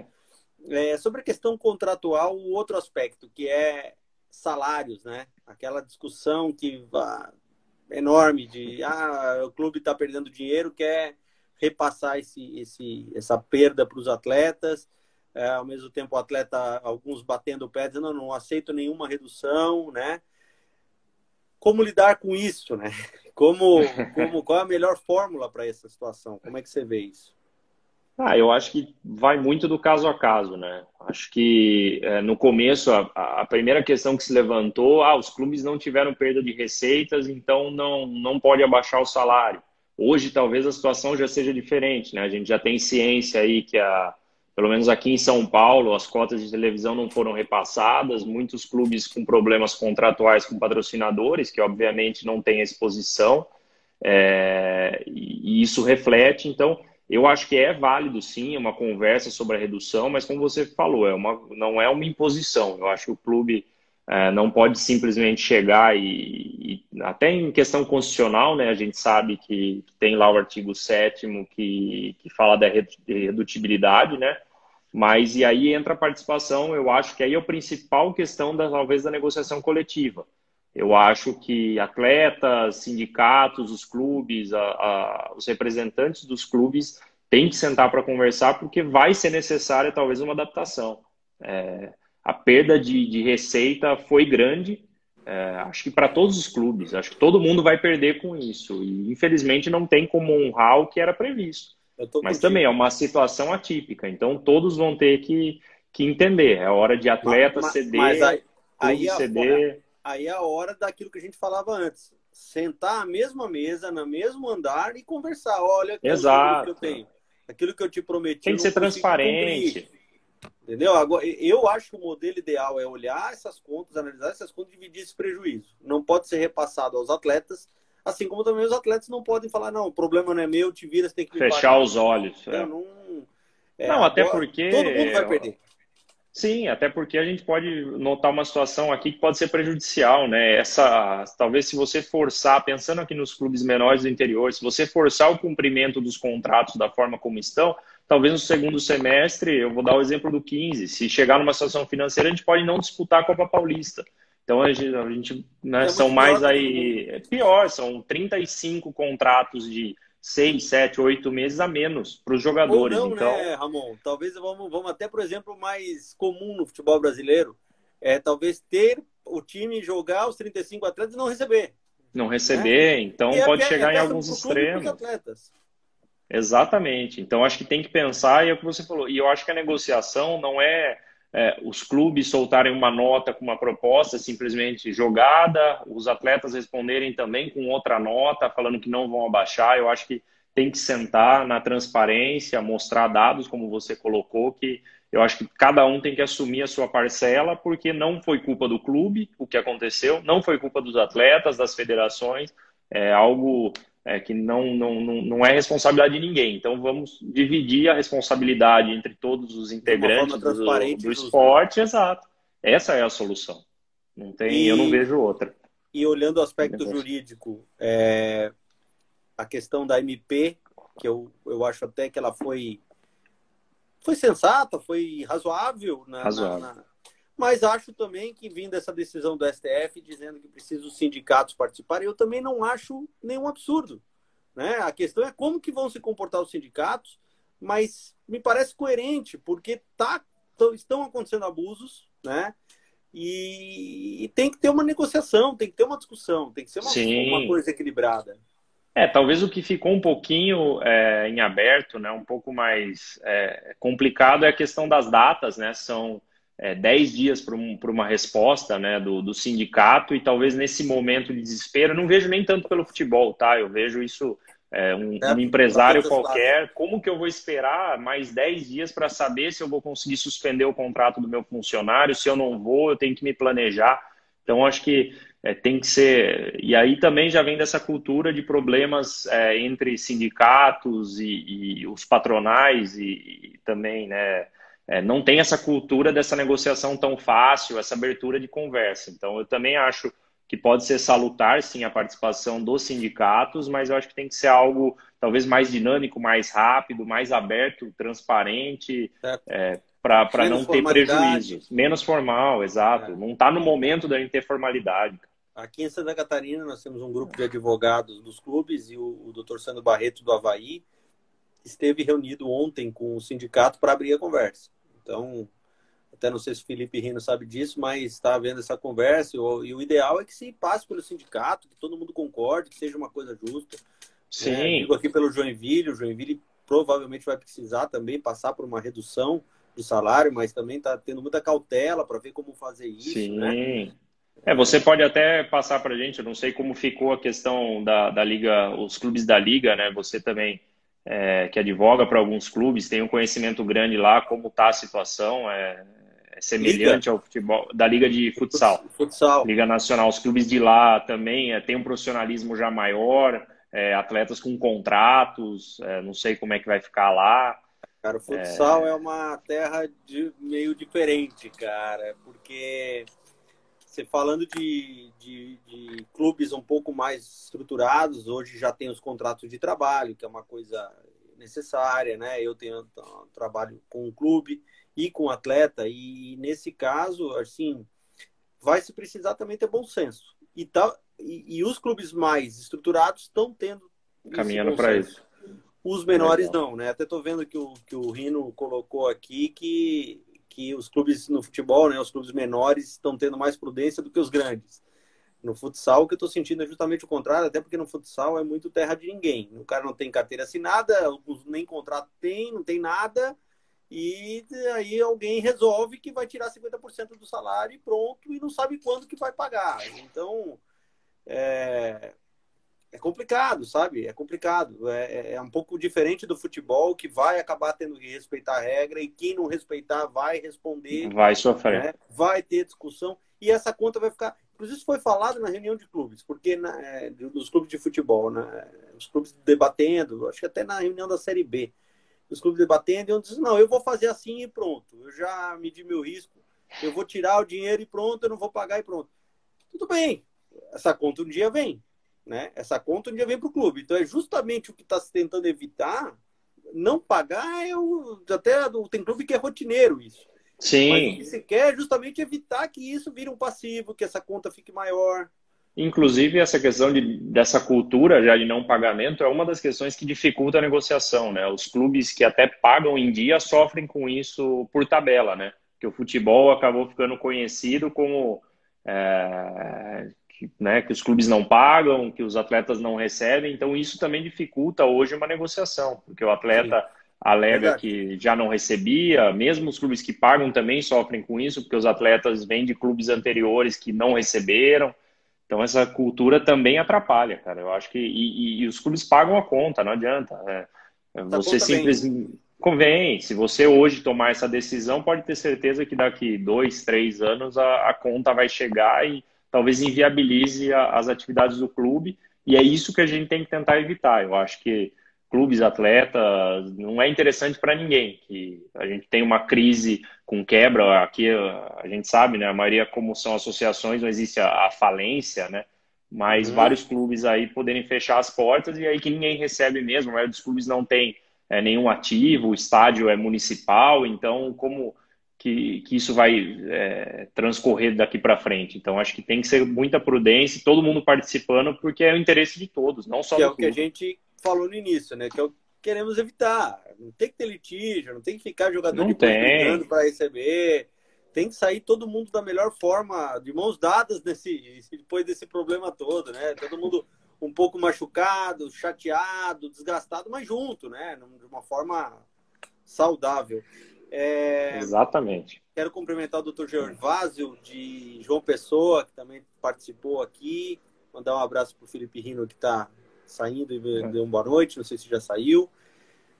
É, sobre a questão contratual, o outro aspecto, que é salários, né? Aquela discussão que ah, enorme de ah, o clube está perdendo dinheiro, quer repassar esse, esse, essa perda para os atletas. É, ao mesmo tempo, o atleta, alguns batendo o pé, dizendo, não, não aceito nenhuma redução, né? Como lidar com isso, né? Como, como, qual é a melhor fórmula para essa situação? Como é que você vê isso? Ah, eu acho que vai muito do caso a caso, né? Acho que é, no começo a, a, primeira questão que se levantou, ah, os clubes não tiveram perda de receitas, então não não pode abaixar o salário. Hoje talvez a situação já seja diferente, né? A gente já tem ciência aí que a pelo menos aqui em São Paulo, as cotas de televisão não foram repassadas, muitos clubes com problemas contratuais com patrocinadores, que obviamente não têm exposição, é, e isso reflete, então eu acho que é válido sim uma conversa sobre a redução, mas como você falou, é uma, não é uma imposição. Eu acho que o clube é, não pode simplesmente chegar e, e, até em questão constitucional, né, a gente sabe que, tem lá o artigo 7 que, que fala da redutibilidade, né, mas e aí entra a participação, eu acho que aí é a principal questão da, talvez da negociação coletiva. Eu acho que atletas, sindicatos, os clubes, a, a, os representantes dos clubes têm que sentar para conversar, porque vai ser necessária talvez uma adaptação. É, a perda de, de, receita foi grande, é, acho que para todos os clubes, acho que todo mundo vai perder com isso. E infelizmente não tem como honrar o que era previsto. Mas também é uma situação atípica, então todos vão ter que, que entender. É hora de atleta mas, ceder, mas aí, aí ceder aí é a hora daquilo que a gente falava antes. Sentar à mesma mesa, no mesmo andar e conversar. Olha, Exato. que eu tenho. Aquilo que eu te prometi. Tem que ser transparente. Cumprir. Entendeu? Agora, eu acho que o modelo ideal é olhar essas contas, analisar essas contas e dividir esse prejuízo. Não pode ser repassado aos atletas, assim como também os atletas não podem falar, não, o problema não é meu, te vira, você tem que Fechar os olhos. É. Não, é, não, até porque. Todo mundo vai perder. Sim, até porque a gente pode notar uma situação aqui que pode ser prejudicial, né? Essa, talvez se você forçar, pensando aqui nos clubes menores do interior, se você forçar o cumprimento dos contratos da forma como estão, talvez no segundo semestre, eu vou dar o exemplo do 15, se chegar numa situação financeira, a gente pode não disputar a Copa Paulista. Então a gente, a gente né, é são mais aí, é pior, são 35 contratos de seis, sete, oito meses a menos para os jogadores. Ou não, então... né, Ramon? Talvez vamos, vamos até, por exemplo, mais comum no futebol brasileiro, é talvez ter o time jogar os 35 atletas e não receber. Não receber, né? então e é pode é, chegar em alguns extremos. Exatamente. Então acho que tem que pensar, e é o que você falou. E eu acho que a negociação não é é, os clubes soltarem uma nota com uma proposta simplesmente jogada, os atletas responderem também com outra nota, falando que não vão abaixar. Eu acho que tem que sentar na transparência, mostrar dados, como você colocou, que eu acho que cada um tem que assumir a sua parcela, porque não foi culpa do clube o que aconteceu, não foi culpa dos atletas, das federações, é algo é, que não, não, não é responsabilidade de ninguém. Então vamos dividir a responsabilidade entre todos os integrantes do, do esporte, exato. Essa é a solução. Não tem, e, eu não vejo outra. E olhando o aspecto jurídico, é, a questão da MP, que eu, eu acho até que ela foi foi sensata, foi razoável na, razoável. na, na mas acho também que vindo essa decisão do STF dizendo que precisa os sindicatos participarem, eu também não acho nenhum absurdo. Né? A questão é como que vão se comportar os sindicatos, mas me parece coerente, porque tá, estão acontecendo abusos, né? E, e, tem que ter uma negociação, tem que ter uma discussão, tem que ser uma, uma coisa equilibrada. É, talvez o que ficou um pouquinho é, em aberto, né, um pouco mais é, complicado é a questão das datas, né? São é, 10 dias para um, uma resposta né, do, do, sindicato e talvez nesse momento de desespero, não vejo nem tanto pelo futebol, tá? Eu vejo isso é, um, é, um, empresário qualquer, como que eu vou esperar mais 10 dias para saber se eu vou conseguir suspender o contrato do meu funcionário, se eu não vou, eu tenho que me planejar. Então, acho que é, tem que ser. E aí também já vem dessa cultura de problemas é, entre sindicatos e, e os patronais e, e também, né? É, não tem essa cultura dessa negociação tão fácil, essa abertura de conversa. Então, eu também acho que pode ser salutar, sim, a participação dos sindicatos, mas eu acho que tem que ser algo talvez mais dinâmico, mais rápido, mais aberto, transparente, é, para não ter prejuízos. Menos formal, exato. É. Não está no momento da gente ter formalidade. Aqui em Santa Catarina nós temos um grupo de advogados dos clubes e o, o doutor Sandro Barreto do Havaí esteve reunido ontem com o sindicato para abrir a conversa. Então, até não sei se o Felipe Rino sabe disso, mas está havendo essa conversa e o, ideal é que se passe pelo sindicato, que todo mundo concorde, que seja uma coisa justa. Sim. É, digo aqui pelo Joinville, o Joinville provavelmente vai precisar também passar por uma redução do salário, mas também está tendo muita cautela para ver como fazer isso. Sim. Né? É, você pode até passar para a gente, eu não sei como ficou a questão da, da liga, os clubes da liga, né? Você também é, que advoga para alguns clubes tem um conhecimento grande lá como está a situação, é, é semelhante liga. ao futebol da liga de futsal, futsal, liga nacional. Os clubes de lá também é, tem um profissionalismo já maior, é, atletas com contratos, é, não sei como é que vai ficar lá. Cara, o futsal é, é uma terra de, meio diferente, cara, porque você falando de, de, de, clubes um pouco mais estruturados, hoje já tem os contratos de trabalho, que é uma coisa necessária, né? Eu tenho um trabalho com um clube e com um atleta, e nesse caso, assim, vai se precisar também ter bom senso. E, tá, e, e os clubes mais estruturados estão tendo. Caminhando para isso. Os menores Legal. não, né? Até tô vendo que o, que o Rino colocou aqui que, que os clubes no futebol, né, os clubes menores estão tendo mais prudência do que os grandes. No futsal, o que eu tô sentindo é justamente o contrário, até porque no futsal é muito terra de ninguém. O cara não tem carteira assinada, nem contrato tem, não tem nada, e aí alguém resolve que vai tirar 50% do salário e pronto, e não sabe quando que vai pagar. Então, é, é complicado, sabe? É complicado. É, é, é, um pouco diferente do futebol, que vai acabar tendo que respeitar a regra e quem não respeitar vai responder. Vai sofrer. Né? Vai ter discussão e essa conta vai ficar. Inclusive, isso foi falado na reunião de clubes, porque na, é, dos clubes de futebol, né? os clubes debatendo, acho que até na reunião da Série B, os clubes debatendo, e um diz: não, eu vou fazer assim e pronto. Eu já medi meu risco, eu vou tirar o dinheiro e pronto, eu não vou pagar e pronto. Tudo bem, essa conta um dia vem né? Essa conta um dia vem para o clube. Então é justamente o que está se tentando evitar. Não pagar é o, até tem clube que é rotineiro isso. Sim. Mas o que se quer é justamente evitar que isso vire um passivo, que essa conta fique maior. Inclusive, essa questão de, dessa cultura já de não pagamento é uma das questões que dificulta a negociação, né? Os clubes que até pagam em dia sofrem com isso por tabela, né? Que o futebol acabou ficando conhecido como é, que, né, que os clubes não pagam, que os atletas não recebem. Então, isso também dificulta hoje uma negociação, porque o atleta Sim. alega Verdade. que já não recebia, mesmo os clubes que pagam também sofrem com isso, porque os atletas vêm de clubes anteriores que não receberam. Então, essa cultura também atrapalha, cara. Eu acho que. E, e, e os clubes pagam a conta, não adianta. É, é você simplesmente. Convém. Se você hoje tomar essa decisão, pode ter certeza que daqui dois, três anos a, a conta vai chegar e talvez inviabilize a, as atividades do clube. E é isso que a gente tem que tentar evitar. Eu acho que clubes, atletas, não é interessante para ninguém. Que a gente tem uma crise com quebra, aqui a gente sabe, né? A maioria, como são associações, não existe a, a falência, né? Mas uhum. vários clubes aí poderem fechar as portas e aí que ninguém recebe mesmo. A maioria dos clubes não tem é, nenhum ativo, o estádio é municipal, então como que, que isso vai é, transcorrer daqui para frente. Então, acho que tem que ser muita prudência, todo mundo participando, porque é o interesse de todos, não só que do é o que a gente falou no início, né? Que é o que queremos evitar. Não tem que ter litígio, não tem que ficar jogador não brigando para receber. Tem que sair todo mundo da melhor forma, de mãos dadas nesse, depois desse problema todo, né? Todo mundo um pouco machucado, chateado, desgastado, mas junto, né? De uma forma saudável. É, Exatamente. Quero cumprimentar o Dr. Gervásio de João Pessoa, que também participou aqui. Mandar um abraço para o Felipe Rino, que está saindo e é. deu uma boa noite. Não sei se já saiu.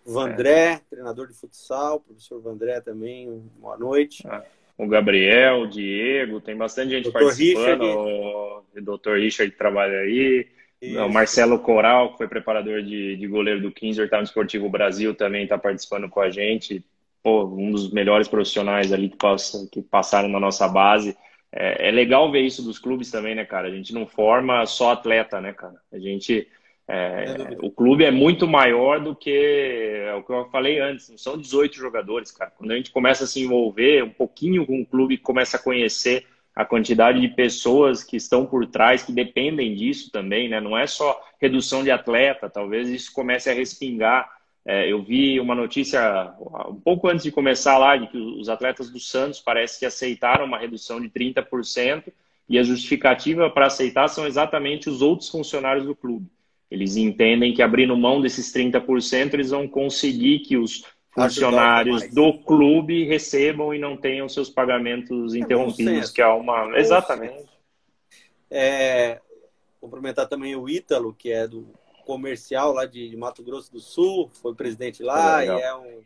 Vandré, é. treinador de futsal. Professor Vandré também, boa noite. É. O Gabriel, o Diego, tem bastante gente Dr. participando. Richard. O Dr. Richard que trabalha aí. Isso. O Marcelo Coral, que foi preparador de, de goleiro do 15 tá no Esportivo Brasil, também está participando com a gente pô, um dos melhores profissionais ali que, passa, que passaram na nossa base. É, é, legal ver isso dos clubes também, né, cara? A gente não forma só atleta, né, cara? A gente É, o clube é muito maior do que é o que eu falei antes, não são 18 jogadores, cara. Quando a gente começa a se envolver um pouquinho com o clube, começa a conhecer a quantidade de pessoas que estão por trás, que dependem disso também, né? Não é só redução de atleta, talvez isso comece a respingar. É, eu vi uma notícia um pouco antes de começar lá, de que os atletas do Santos parece que aceitaram uma redução de 30%, e a justificativa para aceitar são exatamente os outros funcionários do clube. Eles entendem que abrindo mão desses 30%, eles vão conseguir que os funcionários do clube recebam e não tenham seus pagamentos é interrompidos, que é uma. Exatamente. É, cumprimentar também o Ítalo, que é do comercial lá de Mato Grosso do Sul, foi presidente lá é e é um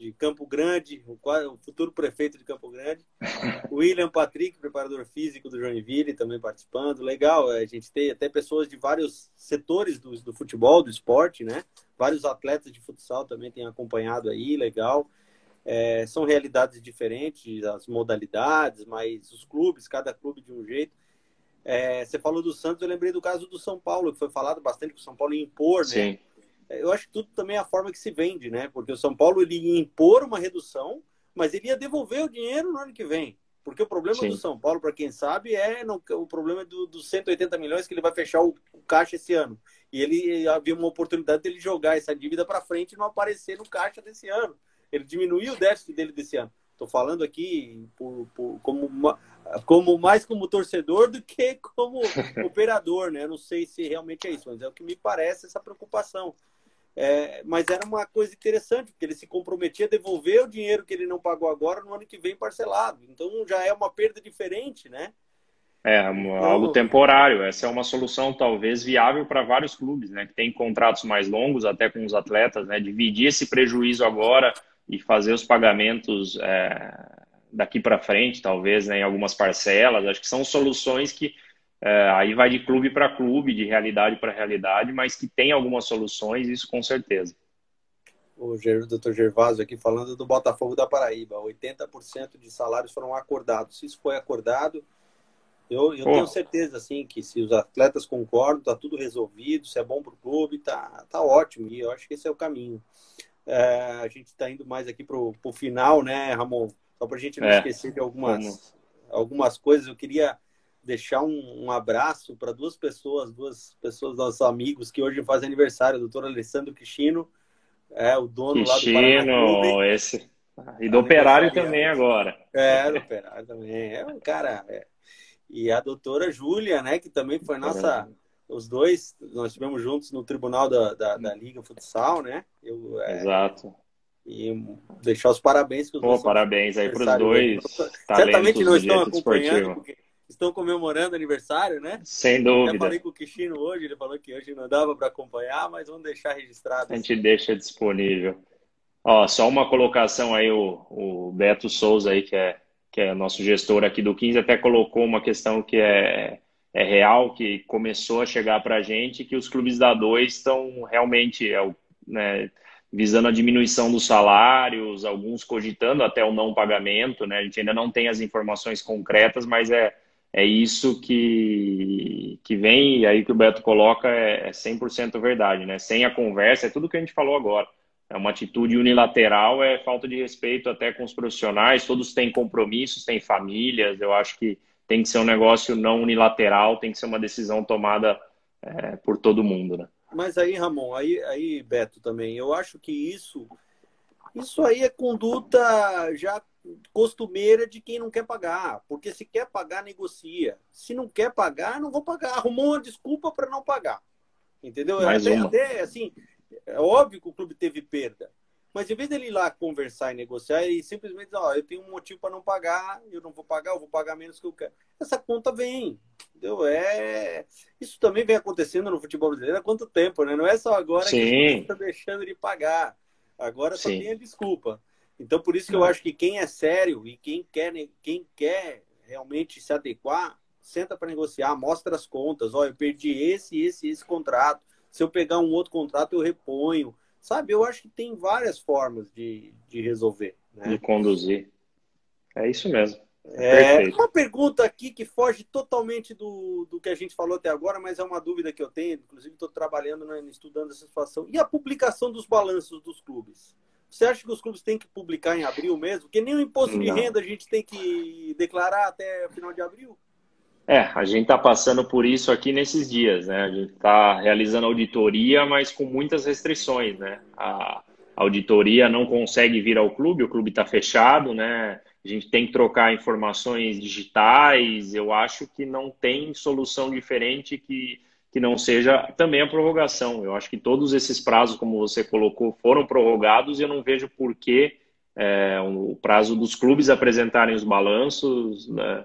de Campo Grande, o, o futuro prefeito de Campo Grande. William Patrick, preparador físico do Joinville, também participando. Legal, a gente tem até pessoas de vários setores do, do futebol, do esporte, né? Vários atletas de futsal também têm acompanhado aí, legal. É, são realidades diferentes, as modalidades, mas os clubes, cada clube de um jeito. É, você falou do Santos, eu lembrei do caso do São Paulo, que foi falado bastante que o São Paulo ia impor, né? Sim eu acho que tudo também é a forma que se vende, né? Porque o São Paulo ele ia impor uma redução, mas ele ia devolver o dinheiro no ano que vem. Porque o problema Sim. do São Paulo, para quem sabe, é no, o problema do, dos 180 milhões que ele vai fechar o, o, caixa esse ano. E ele havia uma oportunidade dele jogar essa dívida para frente e não aparecer no caixa desse ano. Ele diminuiu o déficit dele desse ano. Estou falando aqui por, por, como, uma, como mais como torcedor do que como operador, né? Eu não sei se realmente é isso, mas é o que me parece essa preocupação. É, mas era uma coisa interessante, porque ele se comprometia a devolver o dinheiro que ele não pagou agora no ano que vem parcelado. Então já é uma perda diferente, né? É, então, algo temporário. Essa é uma solução talvez viável para vários clubes, né? Que tem contratos mais longos, até com os atletas, né? Dividir esse prejuízo agora e fazer os pagamentos é, daqui para frente, talvez, né, em algumas parcelas. Acho que são soluções que é, aí vai de clube para clube, de realidade para realidade, mas que tem algumas soluções, isso com certeza. O doutor Gervásio aqui falando do Botafogo da Paraíba. 80% de salários foram acordados. Se isso foi acordado, eu, eu tenho certeza assim que se os atletas concordam, tá tudo resolvido, se é bom para o clube, tá, tá ótimo. E eu acho que esse é o caminho. É, a gente está indo mais aqui para o final, né, Ramon? Só para a gente não é. esquecer de algumas, algumas coisas. Eu queria deixar um, um abraço para duas pessoas, duas pessoas, nossos amigos que hoje fazem aniversário, o doutor Alessandro Quixino, é o dono Quixino, lá do Paraná esse e do Operário também agora. É, do Operário também. É um cara. É. E a doutora Júlia, né, que também foi nossa. Os dois, nós estivemos juntos no tribunal da, da, da Liga Futsal, né? Eu, é, Exato. E deixar os parabéns para os Pô, parabéns aí para os dois. Certamente não estão acompanhando, porque estão comemorando aniversário, né? Sem dúvida. Eu falei com o Kishino hoje, ele falou que hoje não dava para acompanhar, mas vamos deixar registrado. A gente assim. deixa disponível. Ó, só uma colocação aí, o, o Beto Souza aí, que é, que é nosso gestor aqui do 15, até colocou uma questão que é, é real, que começou a chegar para a gente, que os clubes da 2 estão realmente é, né, visando a diminuição dos salários, alguns cogitando até o não pagamento, né? A gente ainda não tem as informações concretas, mas é, é isso que, que vem, e aí que o Beto coloca é, é 100% verdade, né? Sem a conversa, é tudo que a gente falou agora. É uma atitude unilateral, é falta de respeito até com os profissionais, todos têm compromissos, têm famílias, eu acho que tem que ser um negócio não unilateral, tem que ser uma decisão tomada é, por todo mundo, né? Mas aí, Ramon, aí, aí, Beto também, eu acho que isso isso aí é conduta já costumeira de quem não quer pagar. Porque se quer pagar, negocia. Se não quer pagar, não vou pagar. Arrumou uma desculpa para não pagar. Entendeu? Mais até, até, assim, é óbvio que o clube teve perda. Mas em vez dele ir lá conversar e negociar, ele simplesmente diz, ó, eu tenho um motivo para não pagar, eu não vou pagar, eu vou pagar menos que eu quero. Essa conta vem, entendeu? É... Isso também vem acontecendo no futebol brasileiro há quanto tempo, né? Não é só agora Sim. que a gente está deixando de pagar. Agora só Sim. tem a desculpa. Então, por isso que eu acho que quem é sério e quem quer, quem quer realmente se adequar, senta para negociar, mostra as contas. Olha, eu perdi esse, esse, esse contrato. Se eu pegar um outro contrato, eu reponho. Sabe, eu acho que tem várias formas de, de resolver. Né? De conduzir. É isso mesmo. É, uma pergunta aqui que foge totalmente do, do que a gente falou até agora, mas é uma dúvida que eu tenho. Inclusive, estou trabalhando, né, estudando essa situação. E a publicação dos balanços dos clubes? Você acha que os clubes têm que publicar em abril mesmo? Porque nem o imposto Não. de renda a gente tem que declarar até final de abril? É, a gente está passando por isso aqui nesses dias, né? A gente está realizando auditoria, mas com muitas restrições, né? A auditoria não consegue vir ao clube, o clube está fechado, né? A gente tem que trocar informações digitais. Eu acho que não tem solução diferente que, que não seja também a prorrogação. Eu acho que todos esses prazos, como você colocou, foram prorrogados e eu não vejo por que é, o prazo dos clubes apresentarem os balanços. Né?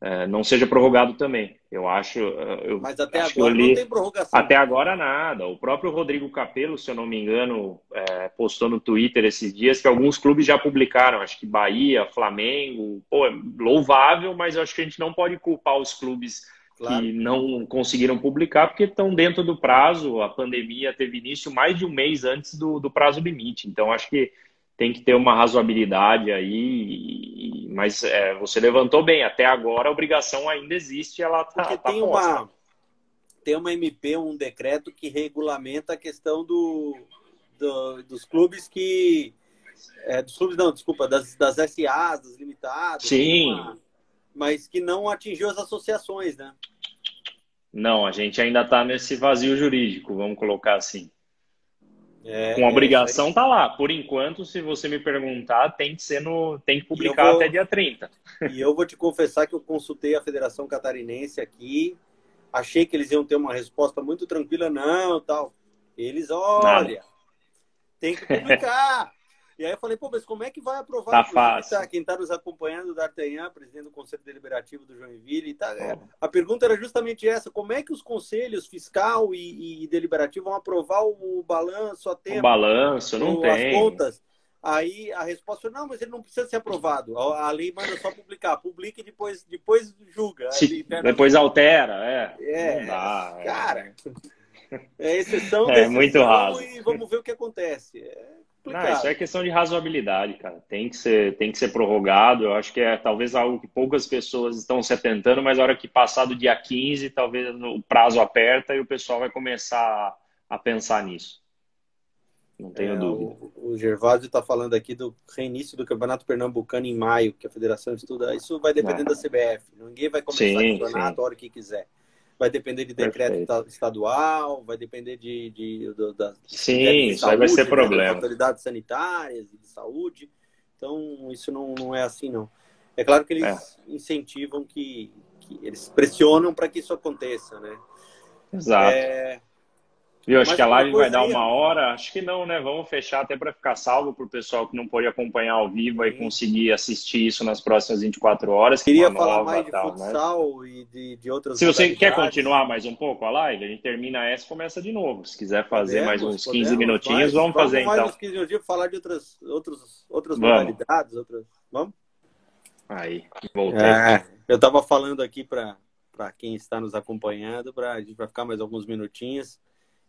É, não seja prorrogado também. Eu acho. É, eu Mas até agora li... não tem prorrogação. Até agora nada. O próprio Rodrigo Capello, se eu não me engano, é, postou no Twitter esses dias que alguns clubes já publicaram. Acho que Bahia, Flamengo. Pô, é louvável, mas eu acho que a gente não pode culpar os clubes claro. que não conseguiram publicar porque estão dentro do prazo. A pandemia teve início mais de um mês antes do, do prazo limite. Então, acho que tem que ter uma razoabilidade aí, mas é, você levantou bem, até agora a obrigação ainda existe, ela está Porque tá tem uma tem uma MP, um decreto que regulamenta a questão do, do dos clubes que é, dos clubes não, desculpa, das, das SAs, das limitadas, sim, uma, mas que não atingiu as associações, né? Não, a gente ainda está nesse vazio jurídico, vamos colocar assim. É, com obrigação é, tá lá. Por enquanto, se você me perguntar, tem que ser no, tem que publicar vou, até dia 30. E eu vou te confessar que eu consultei a Federação Catarinense aqui, achei que eles iam ter uma resposta muito tranquila, não, tal. Eles, olha, Nada. tem que publicar. E aí eu falei, pô, mas como é que vai aprovar? Tá fácil. Tá, quem está nos acompanhando, o D'Artagnan, presidente do Conselho Deliberativo do Joinville. Tá, é, a pergunta era justamente essa, como é que os conselhos fiscal e, e deliberativo vão aprovar o, o balanço a tempo? O balanço, não tem. As contas. Aí a resposta foi, não, mas ele não precisa ser aprovado. A, a lei manda só publicar. Publica e depois, depois julga. Se, depois altera, é. É, dá, é. cara... É exceção, é, muito raso. e vamos ver o que acontece. É não, isso é questão de razoabilidade, cara. Tem que ser, tem que ser prorrogado. Eu acho que é talvez algo que poucas pessoas estão se atentando, mas a hora que passar do dia 15, talvez o prazo aperta e o pessoal vai começar a pensar nisso. Não tenho é, dúvida. O, o Gervásio está falando aqui do reinício do Campeonato Pernambucano em maio, que a federação estuda. Isso vai depender é. da CBF. Ninguém vai começar sim, o campeonato sim. a hora que quiser vai depender de decreto Perfeito. estadual, vai depender de, de, de da Sim, isso aí vai ser né, problema. autoridades sanitárias e de saúde. Então, isso não, não é assim, não. É claro que eles é. incentivam que, que, eles pressionam para que isso aconteça, né? Exato. É, Viu? Acho Mas que a live vai dar uma hora. Acho que não, né? Vamos fechar até para ficar salvo para o pessoal que não pode acompanhar ao vivo e conseguir assistir isso nas próximas 24 horas. Queria falar mais de tal, né? futsal né? e de, de outras Se você quer continuar mais um pouco a live, a gente termina essa e começa de novo. Se quiser fazer podemos, mais uns 15 podemos, minutinhos, vamos, vamos fazer mais então. Mais uns 15 minutinhos falar de outras, outros, outras modalidades. Outras... Vamos? Aí, voltei. É, eu estava falando aqui para quem está nos acompanhando, para a gente vai ficar mais alguns minutinhos.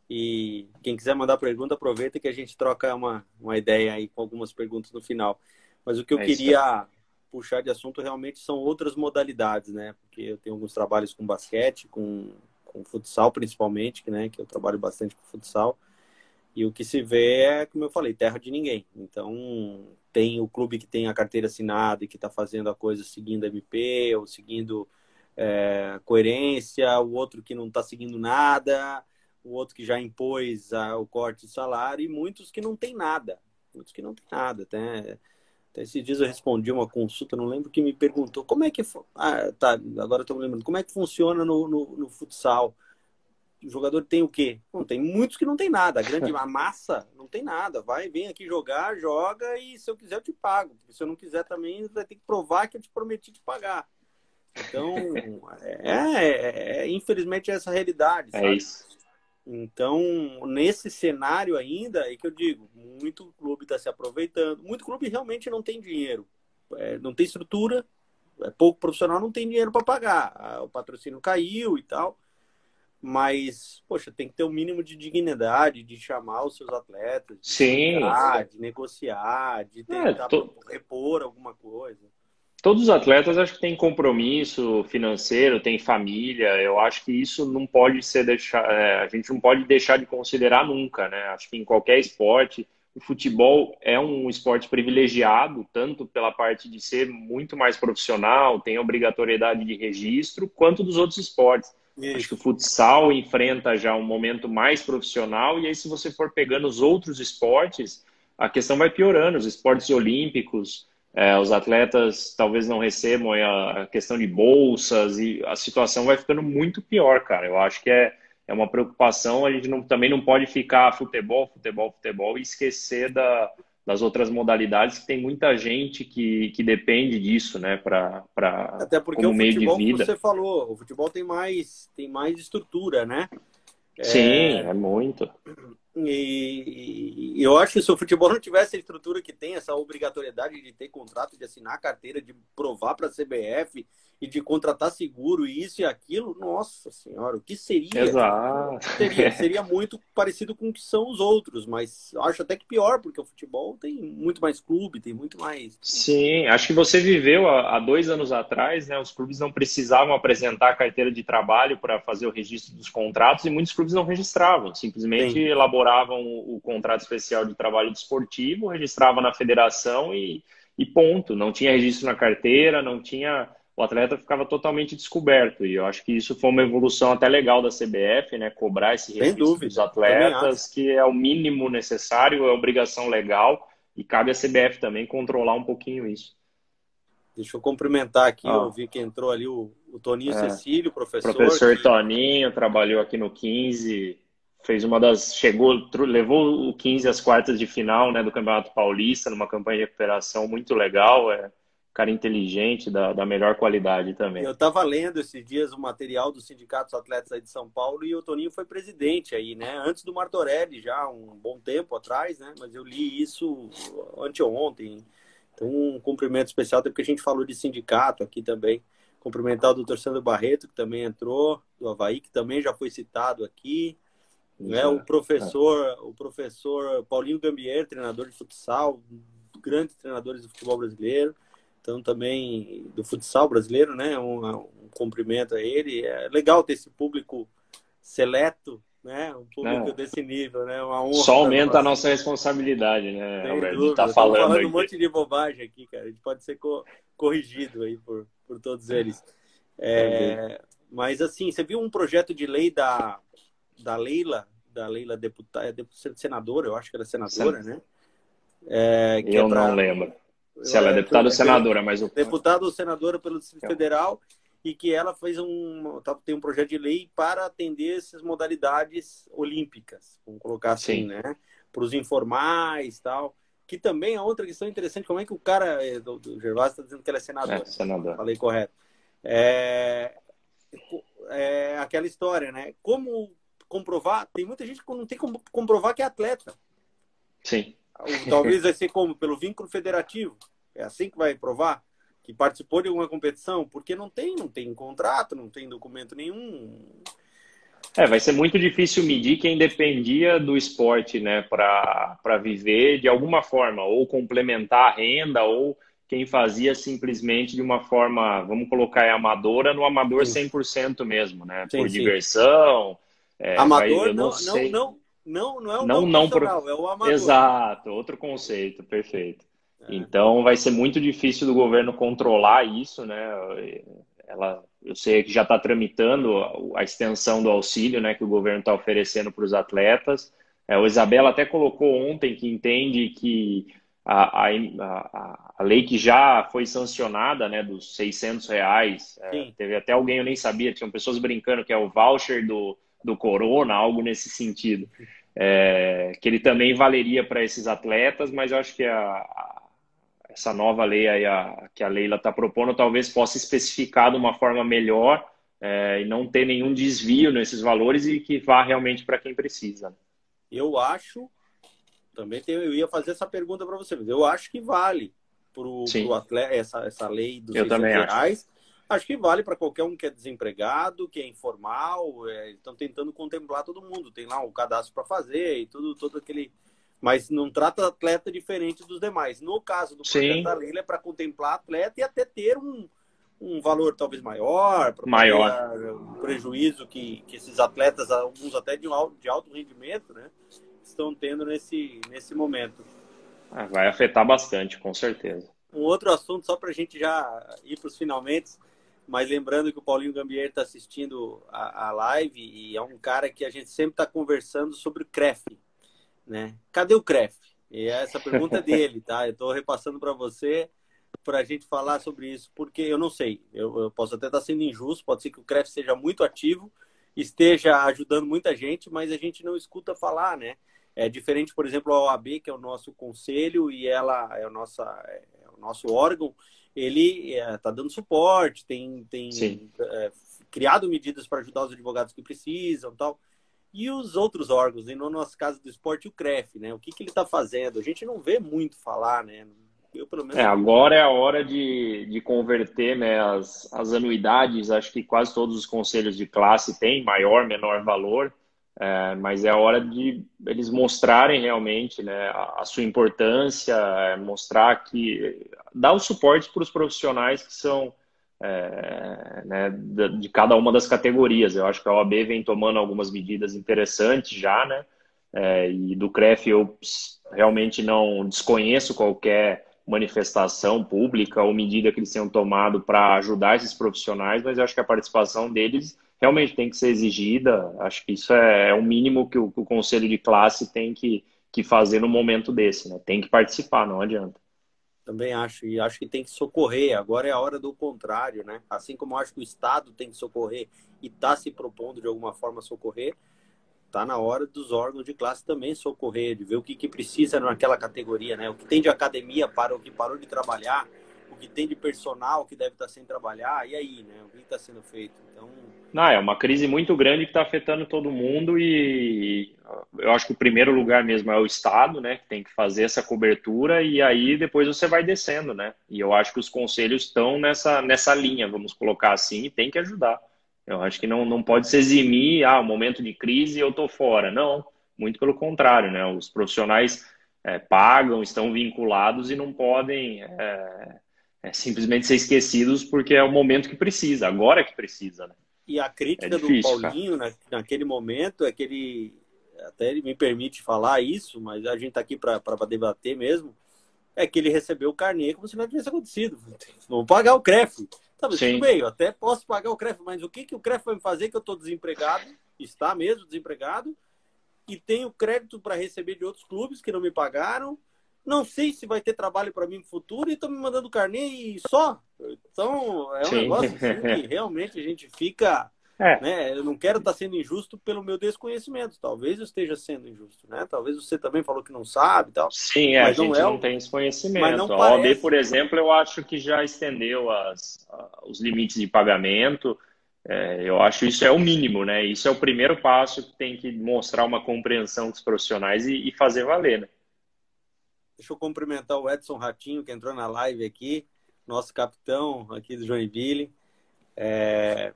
E quem quiser mandar pergunta, aproveita que a gente troca uma, uma ideia aí com algumas perguntas no final. Mas o que eu é queria puxar de assunto realmente são outras modalidades, né? Porque eu tenho alguns trabalhos com basquete, com, com futsal principalmente, né? Que eu trabalho bastante com futsal. E o que se vê é, como eu falei, terra de ninguém. Então, tem o clube que tem a carteira assinada e que está fazendo a coisa seguindo a MP ou seguindo é, coerência, o outro que não está seguindo nada o outro que já impôs a, o corte de salário e muitos que não tem nada. Muitos que não tem nada. Até, até esses dias eu respondi uma consulta, não lembro que me perguntou como é que. Ah, tá, agora estou me lembrando. Como é que funciona no, no, no, futsal? O jogador tem o quê? Não, tem muitos que não tem nada. A grande a massa não tem nada. Vai, vem aqui jogar, joga e se eu quiser eu te pago. Porque se eu não quiser também, vai ter que provar que eu te prometi te pagar. Então, é, é, é infelizmente é essa realidade. É sabe? É isso. Então, nesse cenário ainda, é que eu digo, muito clube está se aproveitando. Muito clube realmente não tem dinheiro, é, não tem estrutura, é pouco profissional, não tem dinheiro para pagar. O patrocínio caiu e tal. Mas, poxa, tem que ter o um mínimo de dignidade de chamar os seus atletas, de, sim, de negociar, de é, tentar é, tô... repor alguma coisa. Todos os atletas acho que têm compromisso financeiro, têm família. Eu acho que isso não pode ser deixar, é, a gente não pode deixar de considerar nunca, né? Acho que em qualquer esporte, o futebol é um esporte privilegiado, tanto pela parte de ser muito mais profissional, tem obrigatoriedade de registro, quanto dos outros esportes. Isso. Acho que o futsal enfrenta já um momento mais profissional, e aí, se você for pegando os outros esportes, a questão vai piorando. Os esportes olímpicos, é, os atletas talvez não recebam a questão de bolsas, e a situação vai ficando muito pior, cara. Eu acho que é, é uma preocupação. A gente não, também não pode ficar futebol, futebol, futebol e esquecer da, das outras modalidades, que tem muita gente que, que depende disso, né, para Até porque como o meio futebol, de vida. você falou, o futebol tem mais, tem mais estrutura, né? Sim, é, é muito. E, e, eu acho que se o futebol não tivesse a estrutura que tem, essa obrigatoriedade de ter contrato, de assinar a carteira, de provar para a CBF, e de contratar seguro e isso e aquilo, nossa senhora, o que seria? Exato. Seria, seria muito parecido com o que são os outros, mas acho até que pior, porque o futebol tem muito mais clube, tem muito mais. Sim, acho que você viveu há dois anos atrás, né? Os clubes não precisavam apresentar a carteira de trabalho para fazer o registro dos contratos e muitos clubes não registravam, simplesmente Sim. elaboravam o contrato especial de trabalho desportivo, registravam na federação e, e ponto. Não tinha registro na carteira, não tinha o atleta ficava totalmente descoberto. E eu acho que isso foi uma evolução até legal da CBF, né? Cobrar esse registro dos atletas, que é o mínimo necessário, é obrigação legal, e cabe à CBF também controlar um pouquinho isso. Deixa eu cumprimentar aqui, ah. eu vi que entrou ali o, o Toninho é. Cecílio, professor. Professor que... Toninho, trabalhou aqui no 15, fez uma das. chegou, levou o 15 às quartas de final né, do Campeonato Paulista, numa campanha de recuperação muito legal. É cara inteligente, da, da melhor qualidade também. Eu estava lendo esses dias o material dos sindicatos atletas aí de São Paulo e o Toninho foi presidente aí, né? Antes do Martorelli, já um bom tempo atrás, né? Mas eu li isso anteontem. Então, um cumprimento especial, até porque a gente falou de sindicato aqui também. Cumprimentar o doutor Sandro Barreto, que também entrou, do Havaí, que também já foi citado aqui. Né? O professor, é. o professor Paulinho Gambier, treinador de futsal, grandes treinadores do futebol brasileiro então também do futsal brasileiro, né? Um, um cumprimento a ele. É legal ter esse público seleto, né? Um público desse nível, né? Uma honra Só aumenta a nossa responsabilidade, né, Alberto? Tá falando, falando um monte de bobagem aqui, cara. A gente pode ser co corrigido aí por, por todos eles. É, mas assim, você viu um projeto de lei da, da Leila, da Leila deputada, é senadora, eu acho que era senadora, Sen... né? É, eu é pra... não lembro se ela é deputada ou senadora, mas o... Deputada ou senadora pelo Distrito é. Federal e que ela fez um tá, tem um projeto de lei para atender essas modalidades olímpicas, vamos colocar assim, Sim. né? Para os informais tal. Que também é outra questão interessante, como é que o cara é, do, do Gervásio está dizendo que ela é senadora. É, senadora. Falei correto. É, é aquela história, né? Como comprovar? Tem muita gente que não tem como comprovar que é atleta. Sim. Talvez vai ser como? Pelo vínculo federativo. É assim que vai provar que participou de alguma competição, porque não tem, não tem contrato, não tem documento nenhum. É, vai ser muito difícil medir quem dependia do esporte, né, para viver de alguma forma, ou complementar a renda, ou quem fazia simplesmente de uma forma, vamos colocar é amadora, no amador sim. 100% mesmo, né, sim, por sim. diversão. É, amador, não, não, não, não, não, é o não, não pro... é o amador. Exato, outro conceito, perfeito. É. Então vai ser muito difícil do governo controlar isso, né? Ela, eu sei que já está tramitando a extensão do auxílio, né, que o governo está oferecendo para os atletas. É, o Isabela até colocou ontem que entende que a, a, a, lei que já foi sancionada, né, dos 600 reais, é, teve até alguém, eu nem sabia, tinham pessoas brincando que é o voucher do, do Corona, algo nesse sentido é, que ele também valeria para esses atletas, mas eu acho que a, a, essa nova lei aí, a, que a Leila está propondo talvez possa especificar de uma forma melhor é, e não ter nenhum desvio nesses valores e que vá realmente para quem precisa. Eu acho, também tenho, eu ia fazer essa pergunta para você, mas eu acho que vale para o atleta essa, essa lei dos reais. Acho Acho que vale para qualquer um que é desempregado, que é informal, é, estão tentando contemplar todo mundo. Tem lá o cadastro para fazer e tudo, todo aquele mas não trata atleta diferente dos demais. No caso do projeto da Leila, é para contemplar atleta e até ter um, um valor talvez maior, maior. o prejuízo que, que esses atletas, alguns até de, de alto rendimento, né, estão tendo nesse, nesse momento. Ah, vai afetar bastante, com certeza. Um outro assunto, só para a gente já ir para os finalmente, mas lembrando que o Paulinho Gambier está assistindo a, a, live e é um cara que a gente sempre está conversando sobre o CREF, né? Cadê o CREF? E essa pergunta é dele, tá? Eu estou repassando para você para a gente falar sobre isso, porque eu não sei, eu, eu posso até estar tá sendo injusto, pode ser que o CREF seja muito ativo, esteja ajudando muita gente, mas a gente não escuta falar, né? É diferente, por exemplo, a OAB, que é o nosso conselho e ela é nossa, é o nosso órgão, ele está é, tá dando suporte, tem, tem é, criado medidas para ajudar os advogados que precisam tal. E os outros órgãos, e no nosso caso do esporte, o CREF, né? O que, que ele está fazendo? A gente não vê muito falar, né? Eu, pelo menos... É, agora é a hora de, de converter né, as, as anuidades. Acho que quase todos os conselhos de classe têm maior, menor valor. É, mas é a hora de eles mostrarem realmente né, a, a sua importância, é, mostrar que dá o suporte para os profissionais que são é, né, de, de, cada uma das categorias. Eu acho que a OAB vem tomando algumas medidas interessantes já, né? É, e do CREF eu realmente não desconheço qualquer manifestação pública ou medida que eles tenham tomado para ajudar esses profissionais, mas eu acho que a participação deles realmente tem que ser exigida. Acho que isso é, é o mínimo que o, que o conselho de classe tem que, que fazer no momento desse, né? Tem que participar, não adianta. Também acho, e acho que tem que socorrer. Agora é a hora do contrário, né? Assim como acho que o Estado tem que socorrer e está se propondo de alguma forma socorrer, está na hora dos órgãos de classe também socorrer, de ver o que, que precisa naquela categoria, né? O que tem de academia para o que parou de trabalhar, o que tem de personal que deve estar sem trabalhar, e aí, né? O que está sendo feito? Então. Não, é uma crise muito grande que está afetando todo mundo e eu acho que o primeiro lugar mesmo é o Estado, né? Que tem que fazer essa cobertura e aí depois você vai descendo, né? E eu acho que os conselhos estão nessa, nessa linha, vamos colocar assim, e tem que ajudar. Eu acho que não, não pode se eximir, ah, momento de crise eu tô fora. Não, muito pelo contrário, né? Os profissionais é, pagam, estão vinculados e não podem é, é, simplesmente ser esquecidos porque é o momento que precisa, agora que precisa, né? E a crítica é difícil, do Paulinho na, naquele momento é que ele, até ele me permite falar isso, mas a gente está aqui para debater mesmo, é que ele recebeu o carnê como se nada tivesse acontecido. Vamos pagar o CREF. Tá, mas tudo bem, eu até posso pagar o CREF, mas o que, que o CREF vai me fazer que eu estou desempregado, está mesmo desempregado, e tenho crédito para receber de outros clubes que não me pagaram, não sei se vai ter trabalho para mim no futuro e estão me mandando carnê e só. Então, é um Sim. negócio assim que realmente a gente fica. É. Né? Eu não quero estar tá sendo injusto pelo meu desconhecimento. Talvez eu esteja sendo injusto, né? Talvez você também falou que não sabe tal. Sim, é, a gente não, é não tem esse conhecimento. a OAB, por exemplo, eu acho que já estendeu as, os limites de pagamento. É, eu acho isso é o mínimo, né? Isso é o primeiro passo que tem que mostrar uma compreensão dos profissionais e, e fazer valer, né? Deixa eu cumprimentar o Edson Ratinho, que entrou na live aqui, nosso capitão aqui do Joinville. É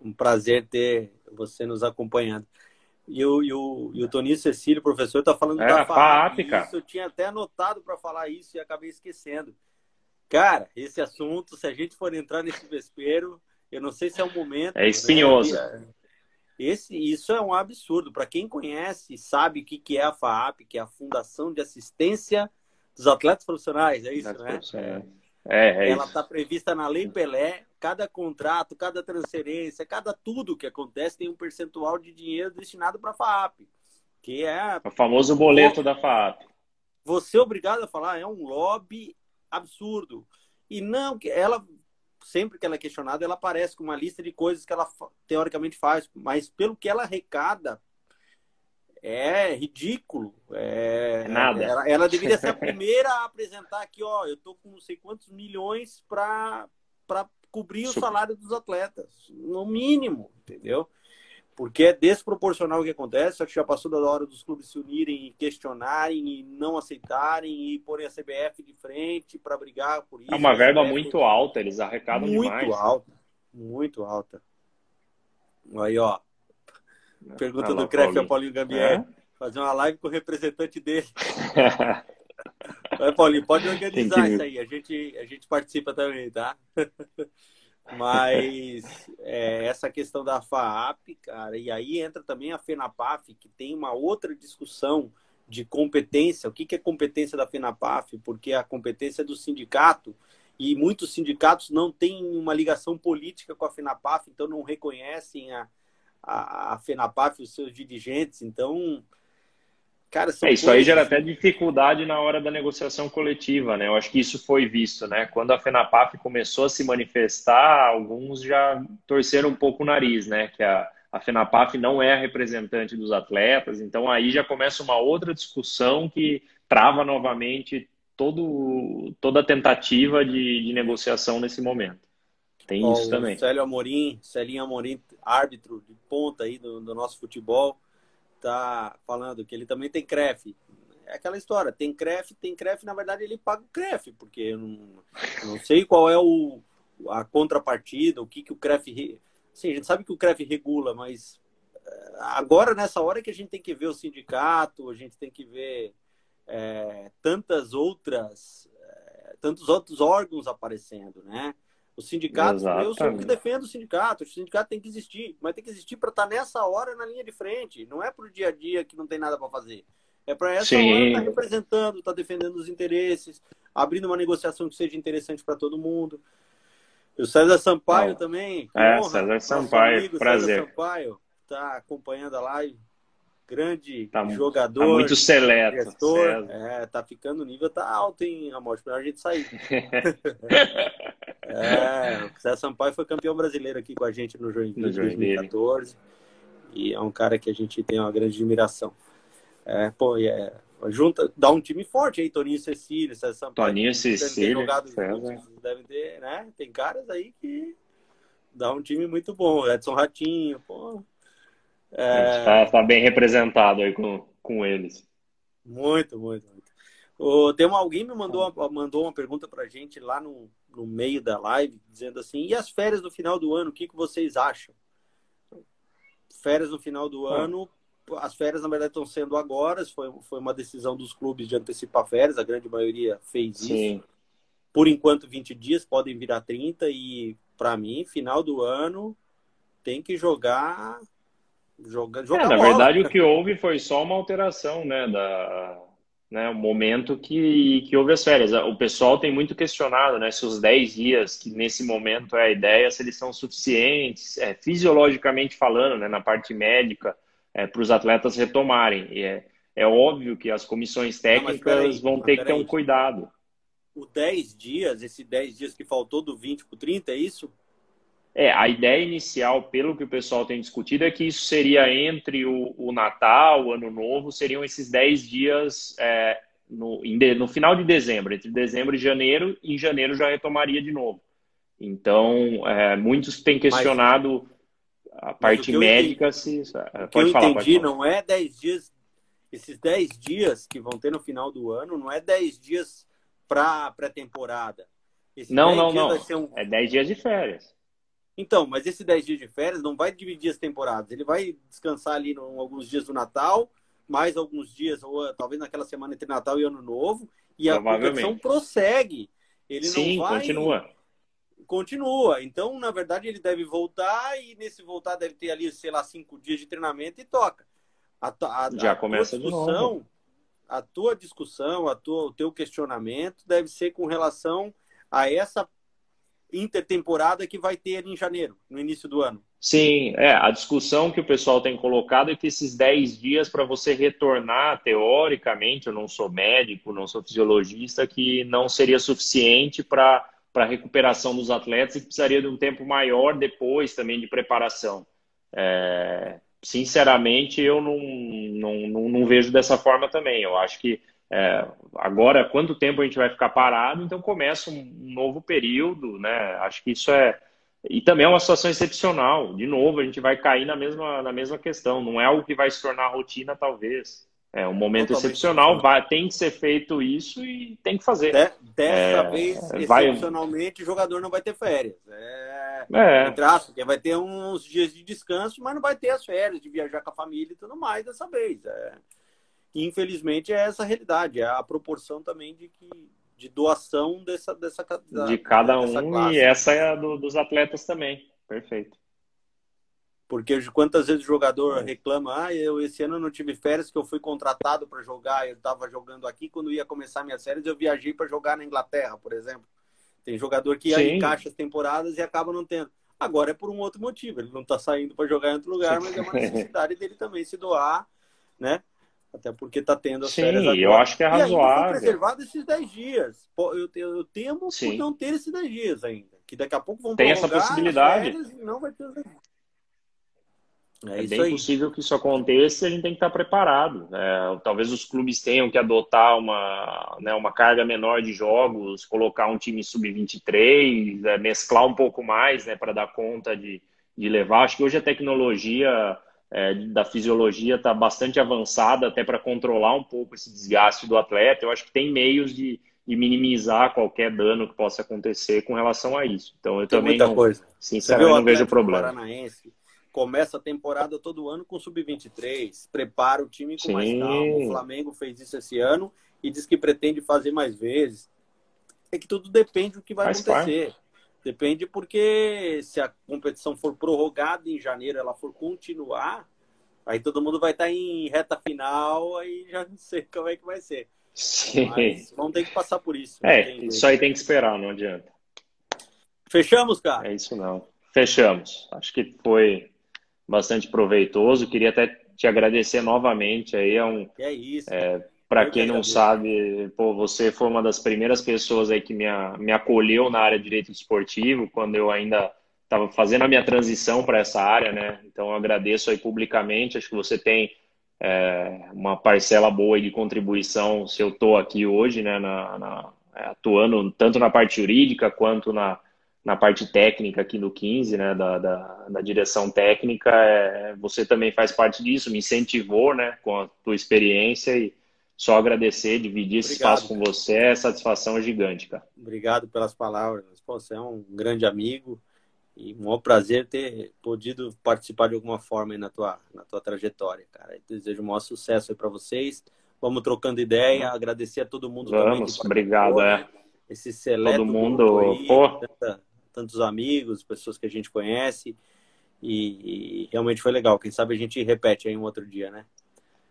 um prazer ter você nos acompanhando. E o, e o, e o Toninho Cecílio, professor, está falando é, da FAP. Isso, eu tinha até anotado para falar isso e acabei esquecendo. Cara, esse assunto, se a gente for entrar nesse vespeiro, eu não sei se é o momento. É espinhoso. Né? Esse, isso é um absurdo. Para quem conhece, sabe o que, que é a FAAP, que é a Fundação de Assistência dos Atletas Profissionais, é isso, né? É, é Ela está prevista na Lei Pelé. Cada contrato, cada transferência, cada tudo que acontece tem um percentual de dinheiro destinado para a FAAP, que é o famoso boleto da FAAP. Você é obrigado a falar é um lobby absurdo. E não que ela sempre que ela é questionada, ela aparece com uma lista de coisas que ela teoricamente faz, mas pelo que ela arrecada, é ridículo. É, é nada. Ela, ela, deveria ser a primeira a apresentar aqui, ó, eu tô com não sei quantos milhões para cobrir o salário dos atletas, no mínimo, entendeu? porque é desproporcional o que acontece. Acho que já passou da hora dos clubes se unirem e questionarem e não aceitarem e porem a CBF de frente para brigar por isso. É uma verba CBF... muito alta, eles arrecadam muito demais. Muito alta, muito alta. Aí, ó. Pergunta do CREF ao Paulinho Gambier. É? Fazer uma live com o representante dele. Vai, Paulinho, pode organizar isso aí. A gente, a gente participa também, tá? Mas é, essa questão da FAAP, cara, e aí entra também a FENAPAF, que tem uma outra discussão de competência. O que, que é competência da FENAPAF? Porque a competência é do sindicato e muitos sindicatos não têm uma ligação política com a FENAPAF, então não reconhecem a, a, a FENAPAF, os seus dirigentes. Então, Cara, é, isso aí gera até dificuldade na hora da negociação coletiva, né? Eu acho que isso foi visto, né? Quando a FENAPAF começou a se manifestar, alguns já torceram um pouco o nariz, né? Que a, a FENAPAF não é a representante dos atletas, então aí já começa uma outra discussão que trava novamente todo, toda a tentativa de, de negociação nesse momento. Tem Bom, isso também. Célio Amorim, Celinho Amorim, árbitro de ponta aí do, do nosso futebol, tá falando que ele também tem CREF. É aquela história, tem CREF, tem CREF, na verdade ele paga o CREF, porque eu não, eu não sei qual é o, a contrapartida, o que, que o CREF. Sim, a gente sabe que o CREF regula, mas eh, agora nessa hora que a gente tem que ver o sindicato, a gente tem que ver é, tantas outras, é, tantos outros órgãos aparecendo, né? Os sindicatos, Exatamente. eu sou o que defendo o sindicato. O sindicato tem que existir, mas tem que existir para estar tá nessa hora na linha de frente. Não é para o dia a dia que não tem nada para fazer. É para essa Sim. hora estar tá representando, estar tá defendendo os interesses, abrindo uma negociação que seja interessante para todo mundo. E o César Sampaio também. É, honra, César Sampaio, amigo, prazer. César Sampaio está acompanhando a live grande tá, jogador. Tá muito seleto. Gestor, é, tá ficando, o nível tá alto, hein, Amor? Melhor a gente sair. é, o César Sampaio foi campeão brasileiro aqui com a gente no Joinville, em 2014. E é um cara que a gente tem uma grande admiração. É, pô, é, junta, dá um time forte aí, Toninho Cecília, César Sampaio. Toninho Cecília. Jogado juntos, devem ter, né? Tem caras aí que dá um time muito bom. Edson Ratinho, pô. É... Está tá bem representado aí com, com eles. Muito, muito, muito. O, tem uma, alguém me mandou, mandou uma pergunta para a gente lá no, no meio da live, dizendo assim: e as férias no final do ano, o que, que vocês acham? Férias no final do ah. ano, as férias na verdade estão sendo agora, foi, foi uma decisão dos clubes de antecipar férias, a grande maioria fez Sim. isso. Por enquanto, 20 dias, podem virar 30, e para mim, final do ano tem que jogar Joga, joga é, na verdade, o que houve foi só uma alteração, né? Da, né, o momento que, que houve as férias. O pessoal tem muito questionado né, se os 10 dias, que nesse momento é a ideia, se eles são suficientes, é, fisiologicamente falando, né, na parte médica, é, para os atletas retomarem. E é, é óbvio que as comissões técnicas Não, vão ter que ter um cuidado. O 10 dias, esse 10 dias que faltou do 20 para o 30, é isso? É, a ideia inicial, pelo que o pessoal tem discutido, é que isso seria entre o, o Natal, o Ano Novo, seriam esses 10 dias é, no, de, no final de dezembro, entre dezembro e janeiro, e em janeiro já retomaria de novo. Então, é, muitos têm questionado mas, a parte médica. Entendi, se, é, o que eu falar, entendi não é 10 dias, esses 10 dias que vão ter no final do ano, não é 10 dias para pré-temporada. Não, não, não. Um... É 10 dias de férias. Então, mas esse 10 dias de férias não vai dividir as temporadas. Ele vai descansar ali alguns dias do Natal, mais alguns dias, ou talvez naquela semana entre Natal e Ano Novo, e a competição prossegue. Ele Sim, não vai. Continua. Continua. Então, na verdade, ele deve voltar e nesse voltar deve ter ali, sei lá, cinco dias de treinamento e toca. A, a, Já a começa de novo. A tua discussão, a tua, o teu questionamento deve ser com relação a essa intertemporada que vai ter em janeiro, no início do ano. Sim, é, a discussão que o pessoal tem colocado é que esses 10 dias para você retornar, teoricamente, eu não sou médico, não sou fisiologista, que não seria suficiente para a recuperação dos atletas e que precisaria de um tempo maior depois também de preparação. É, sinceramente, eu não, não, não, não vejo dessa forma também. Eu acho que é, agora, quanto tempo a gente vai ficar parado? Então começa um novo período, né? Acho que isso é e também é uma situação excepcional. De novo, a gente vai cair na mesma na mesma questão. Não é algo que vai se tornar rotina, talvez. É um momento Totalmente excepcional. Vai, tem que ser feito isso e tem que fazer. De, dessa é, vez, vai... excepcionalmente, o jogador não vai ter férias. É, é. Traço, porque vai ter uns dias de descanso, mas não vai ter as férias de viajar com a família e tudo mais dessa vez. É. infelizmente é essa a realidade, é a proporção também de que de doação dessa dessa de cada um classe. e essa é a do, dos atletas também. Perfeito. Porque quantas vezes o jogador reclama, ah, eu esse ano não tive férias que eu fui contratado para jogar, eu estava jogando aqui, quando ia começar minhas férias eu viajei para jogar na Inglaterra, por exemplo. Tem jogador que encaixa as temporadas e acaba não tendo. Agora é por um outro motivo, ele não está saindo para jogar em outro lugar, mas é uma necessidade dele também se doar, né? Até porque está tendo as Sim, férias agora. eu acho que é razoável. E preservado esses 10 dias. Eu, eu, eu temo Sim. por não ter esses 10 dias ainda. Que daqui a pouco vão Tem essa possibilidade. não vai ter é, é bem aí. possível que isso aconteça e a gente tem que estar preparado. É, talvez os clubes tenham que adotar uma, né, uma carga menor de jogos, colocar um time sub-23, é, mesclar um pouco mais né, para dar conta de, de levar. Acho que hoje a tecnologia é, da fisiologia está bastante avançada até para controlar um pouco esse desgaste do atleta. Eu acho que tem meios de, de minimizar qualquer dano que possa acontecer com relação a isso. Então eu tem também, não, sinceramente, não vejo problema. Paranaense começa a temporada todo ano com sub-23, prepara o time com Sim. mais calma. O Flamengo fez isso esse ano e diz que pretende fazer mais vezes. É que tudo depende do que vai Faz acontecer. Depende porque se a competição for prorrogada em janeiro, ela for continuar, aí todo mundo vai estar em reta final, aí já não sei como é que vai ser. Sim. Mas vamos ter que passar por isso. É, isso aí tem que esperar, não adianta. Fechamos, cara? É isso não. Fechamos. Acho que foi bastante proveitoso. Queria até te agradecer novamente aí. É um, é isso. É, para quem não sabe, pô, você foi uma das primeiras pessoas aí que me, me acolheu na área de direito esportivo, quando eu ainda estava fazendo a minha transição para essa área, né? Então eu agradeço aí publicamente. Acho que você tem é, uma parcela boa de contribuição se eu estou aqui hoje, né? Na, na, atuando tanto na parte jurídica quanto na, na parte técnica aqui do 15, né, da, da, da direção técnica, é, você também faz parte disso, me incentivou, né, com a tua experiência e só agradecer, dividir esse Obrigado, espaço com você, é satisfação gigante, cara. Obrigado pelas palavras, Pô, você é um grande amigo e um maior prazer ter podido participar de alguma forma na tua, na tua trajetória, cara. Eu desejo um maior sucesso aí para vocês. Vamos trocando ideia, agradecer a todo mundo Vamos, também. obrigado, é. Né? Esse seleto todo mundo, aí, pô, tanta, tantos amigos, pessoas que a gente conhece. E, e, realmente foi legal. Quem sabe a gente repete aí um outro dia, né?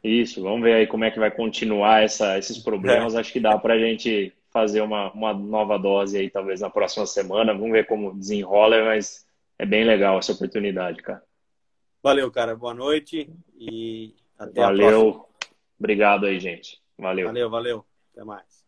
Isso, vamos ver aí como é que vai continuar essa, esses problemas. É. Acho que dá para a gente fazer uma, uma nova dose aí, talvez na próxima semana. Vamos ver como desenrola, mas é bem legal essa oportunidade, cara. Valeu, cara. Boa noite e até valeu. a próxima. Valeu. Obrigado aí, gente. Valeu. Valeu, valeu. Até mais.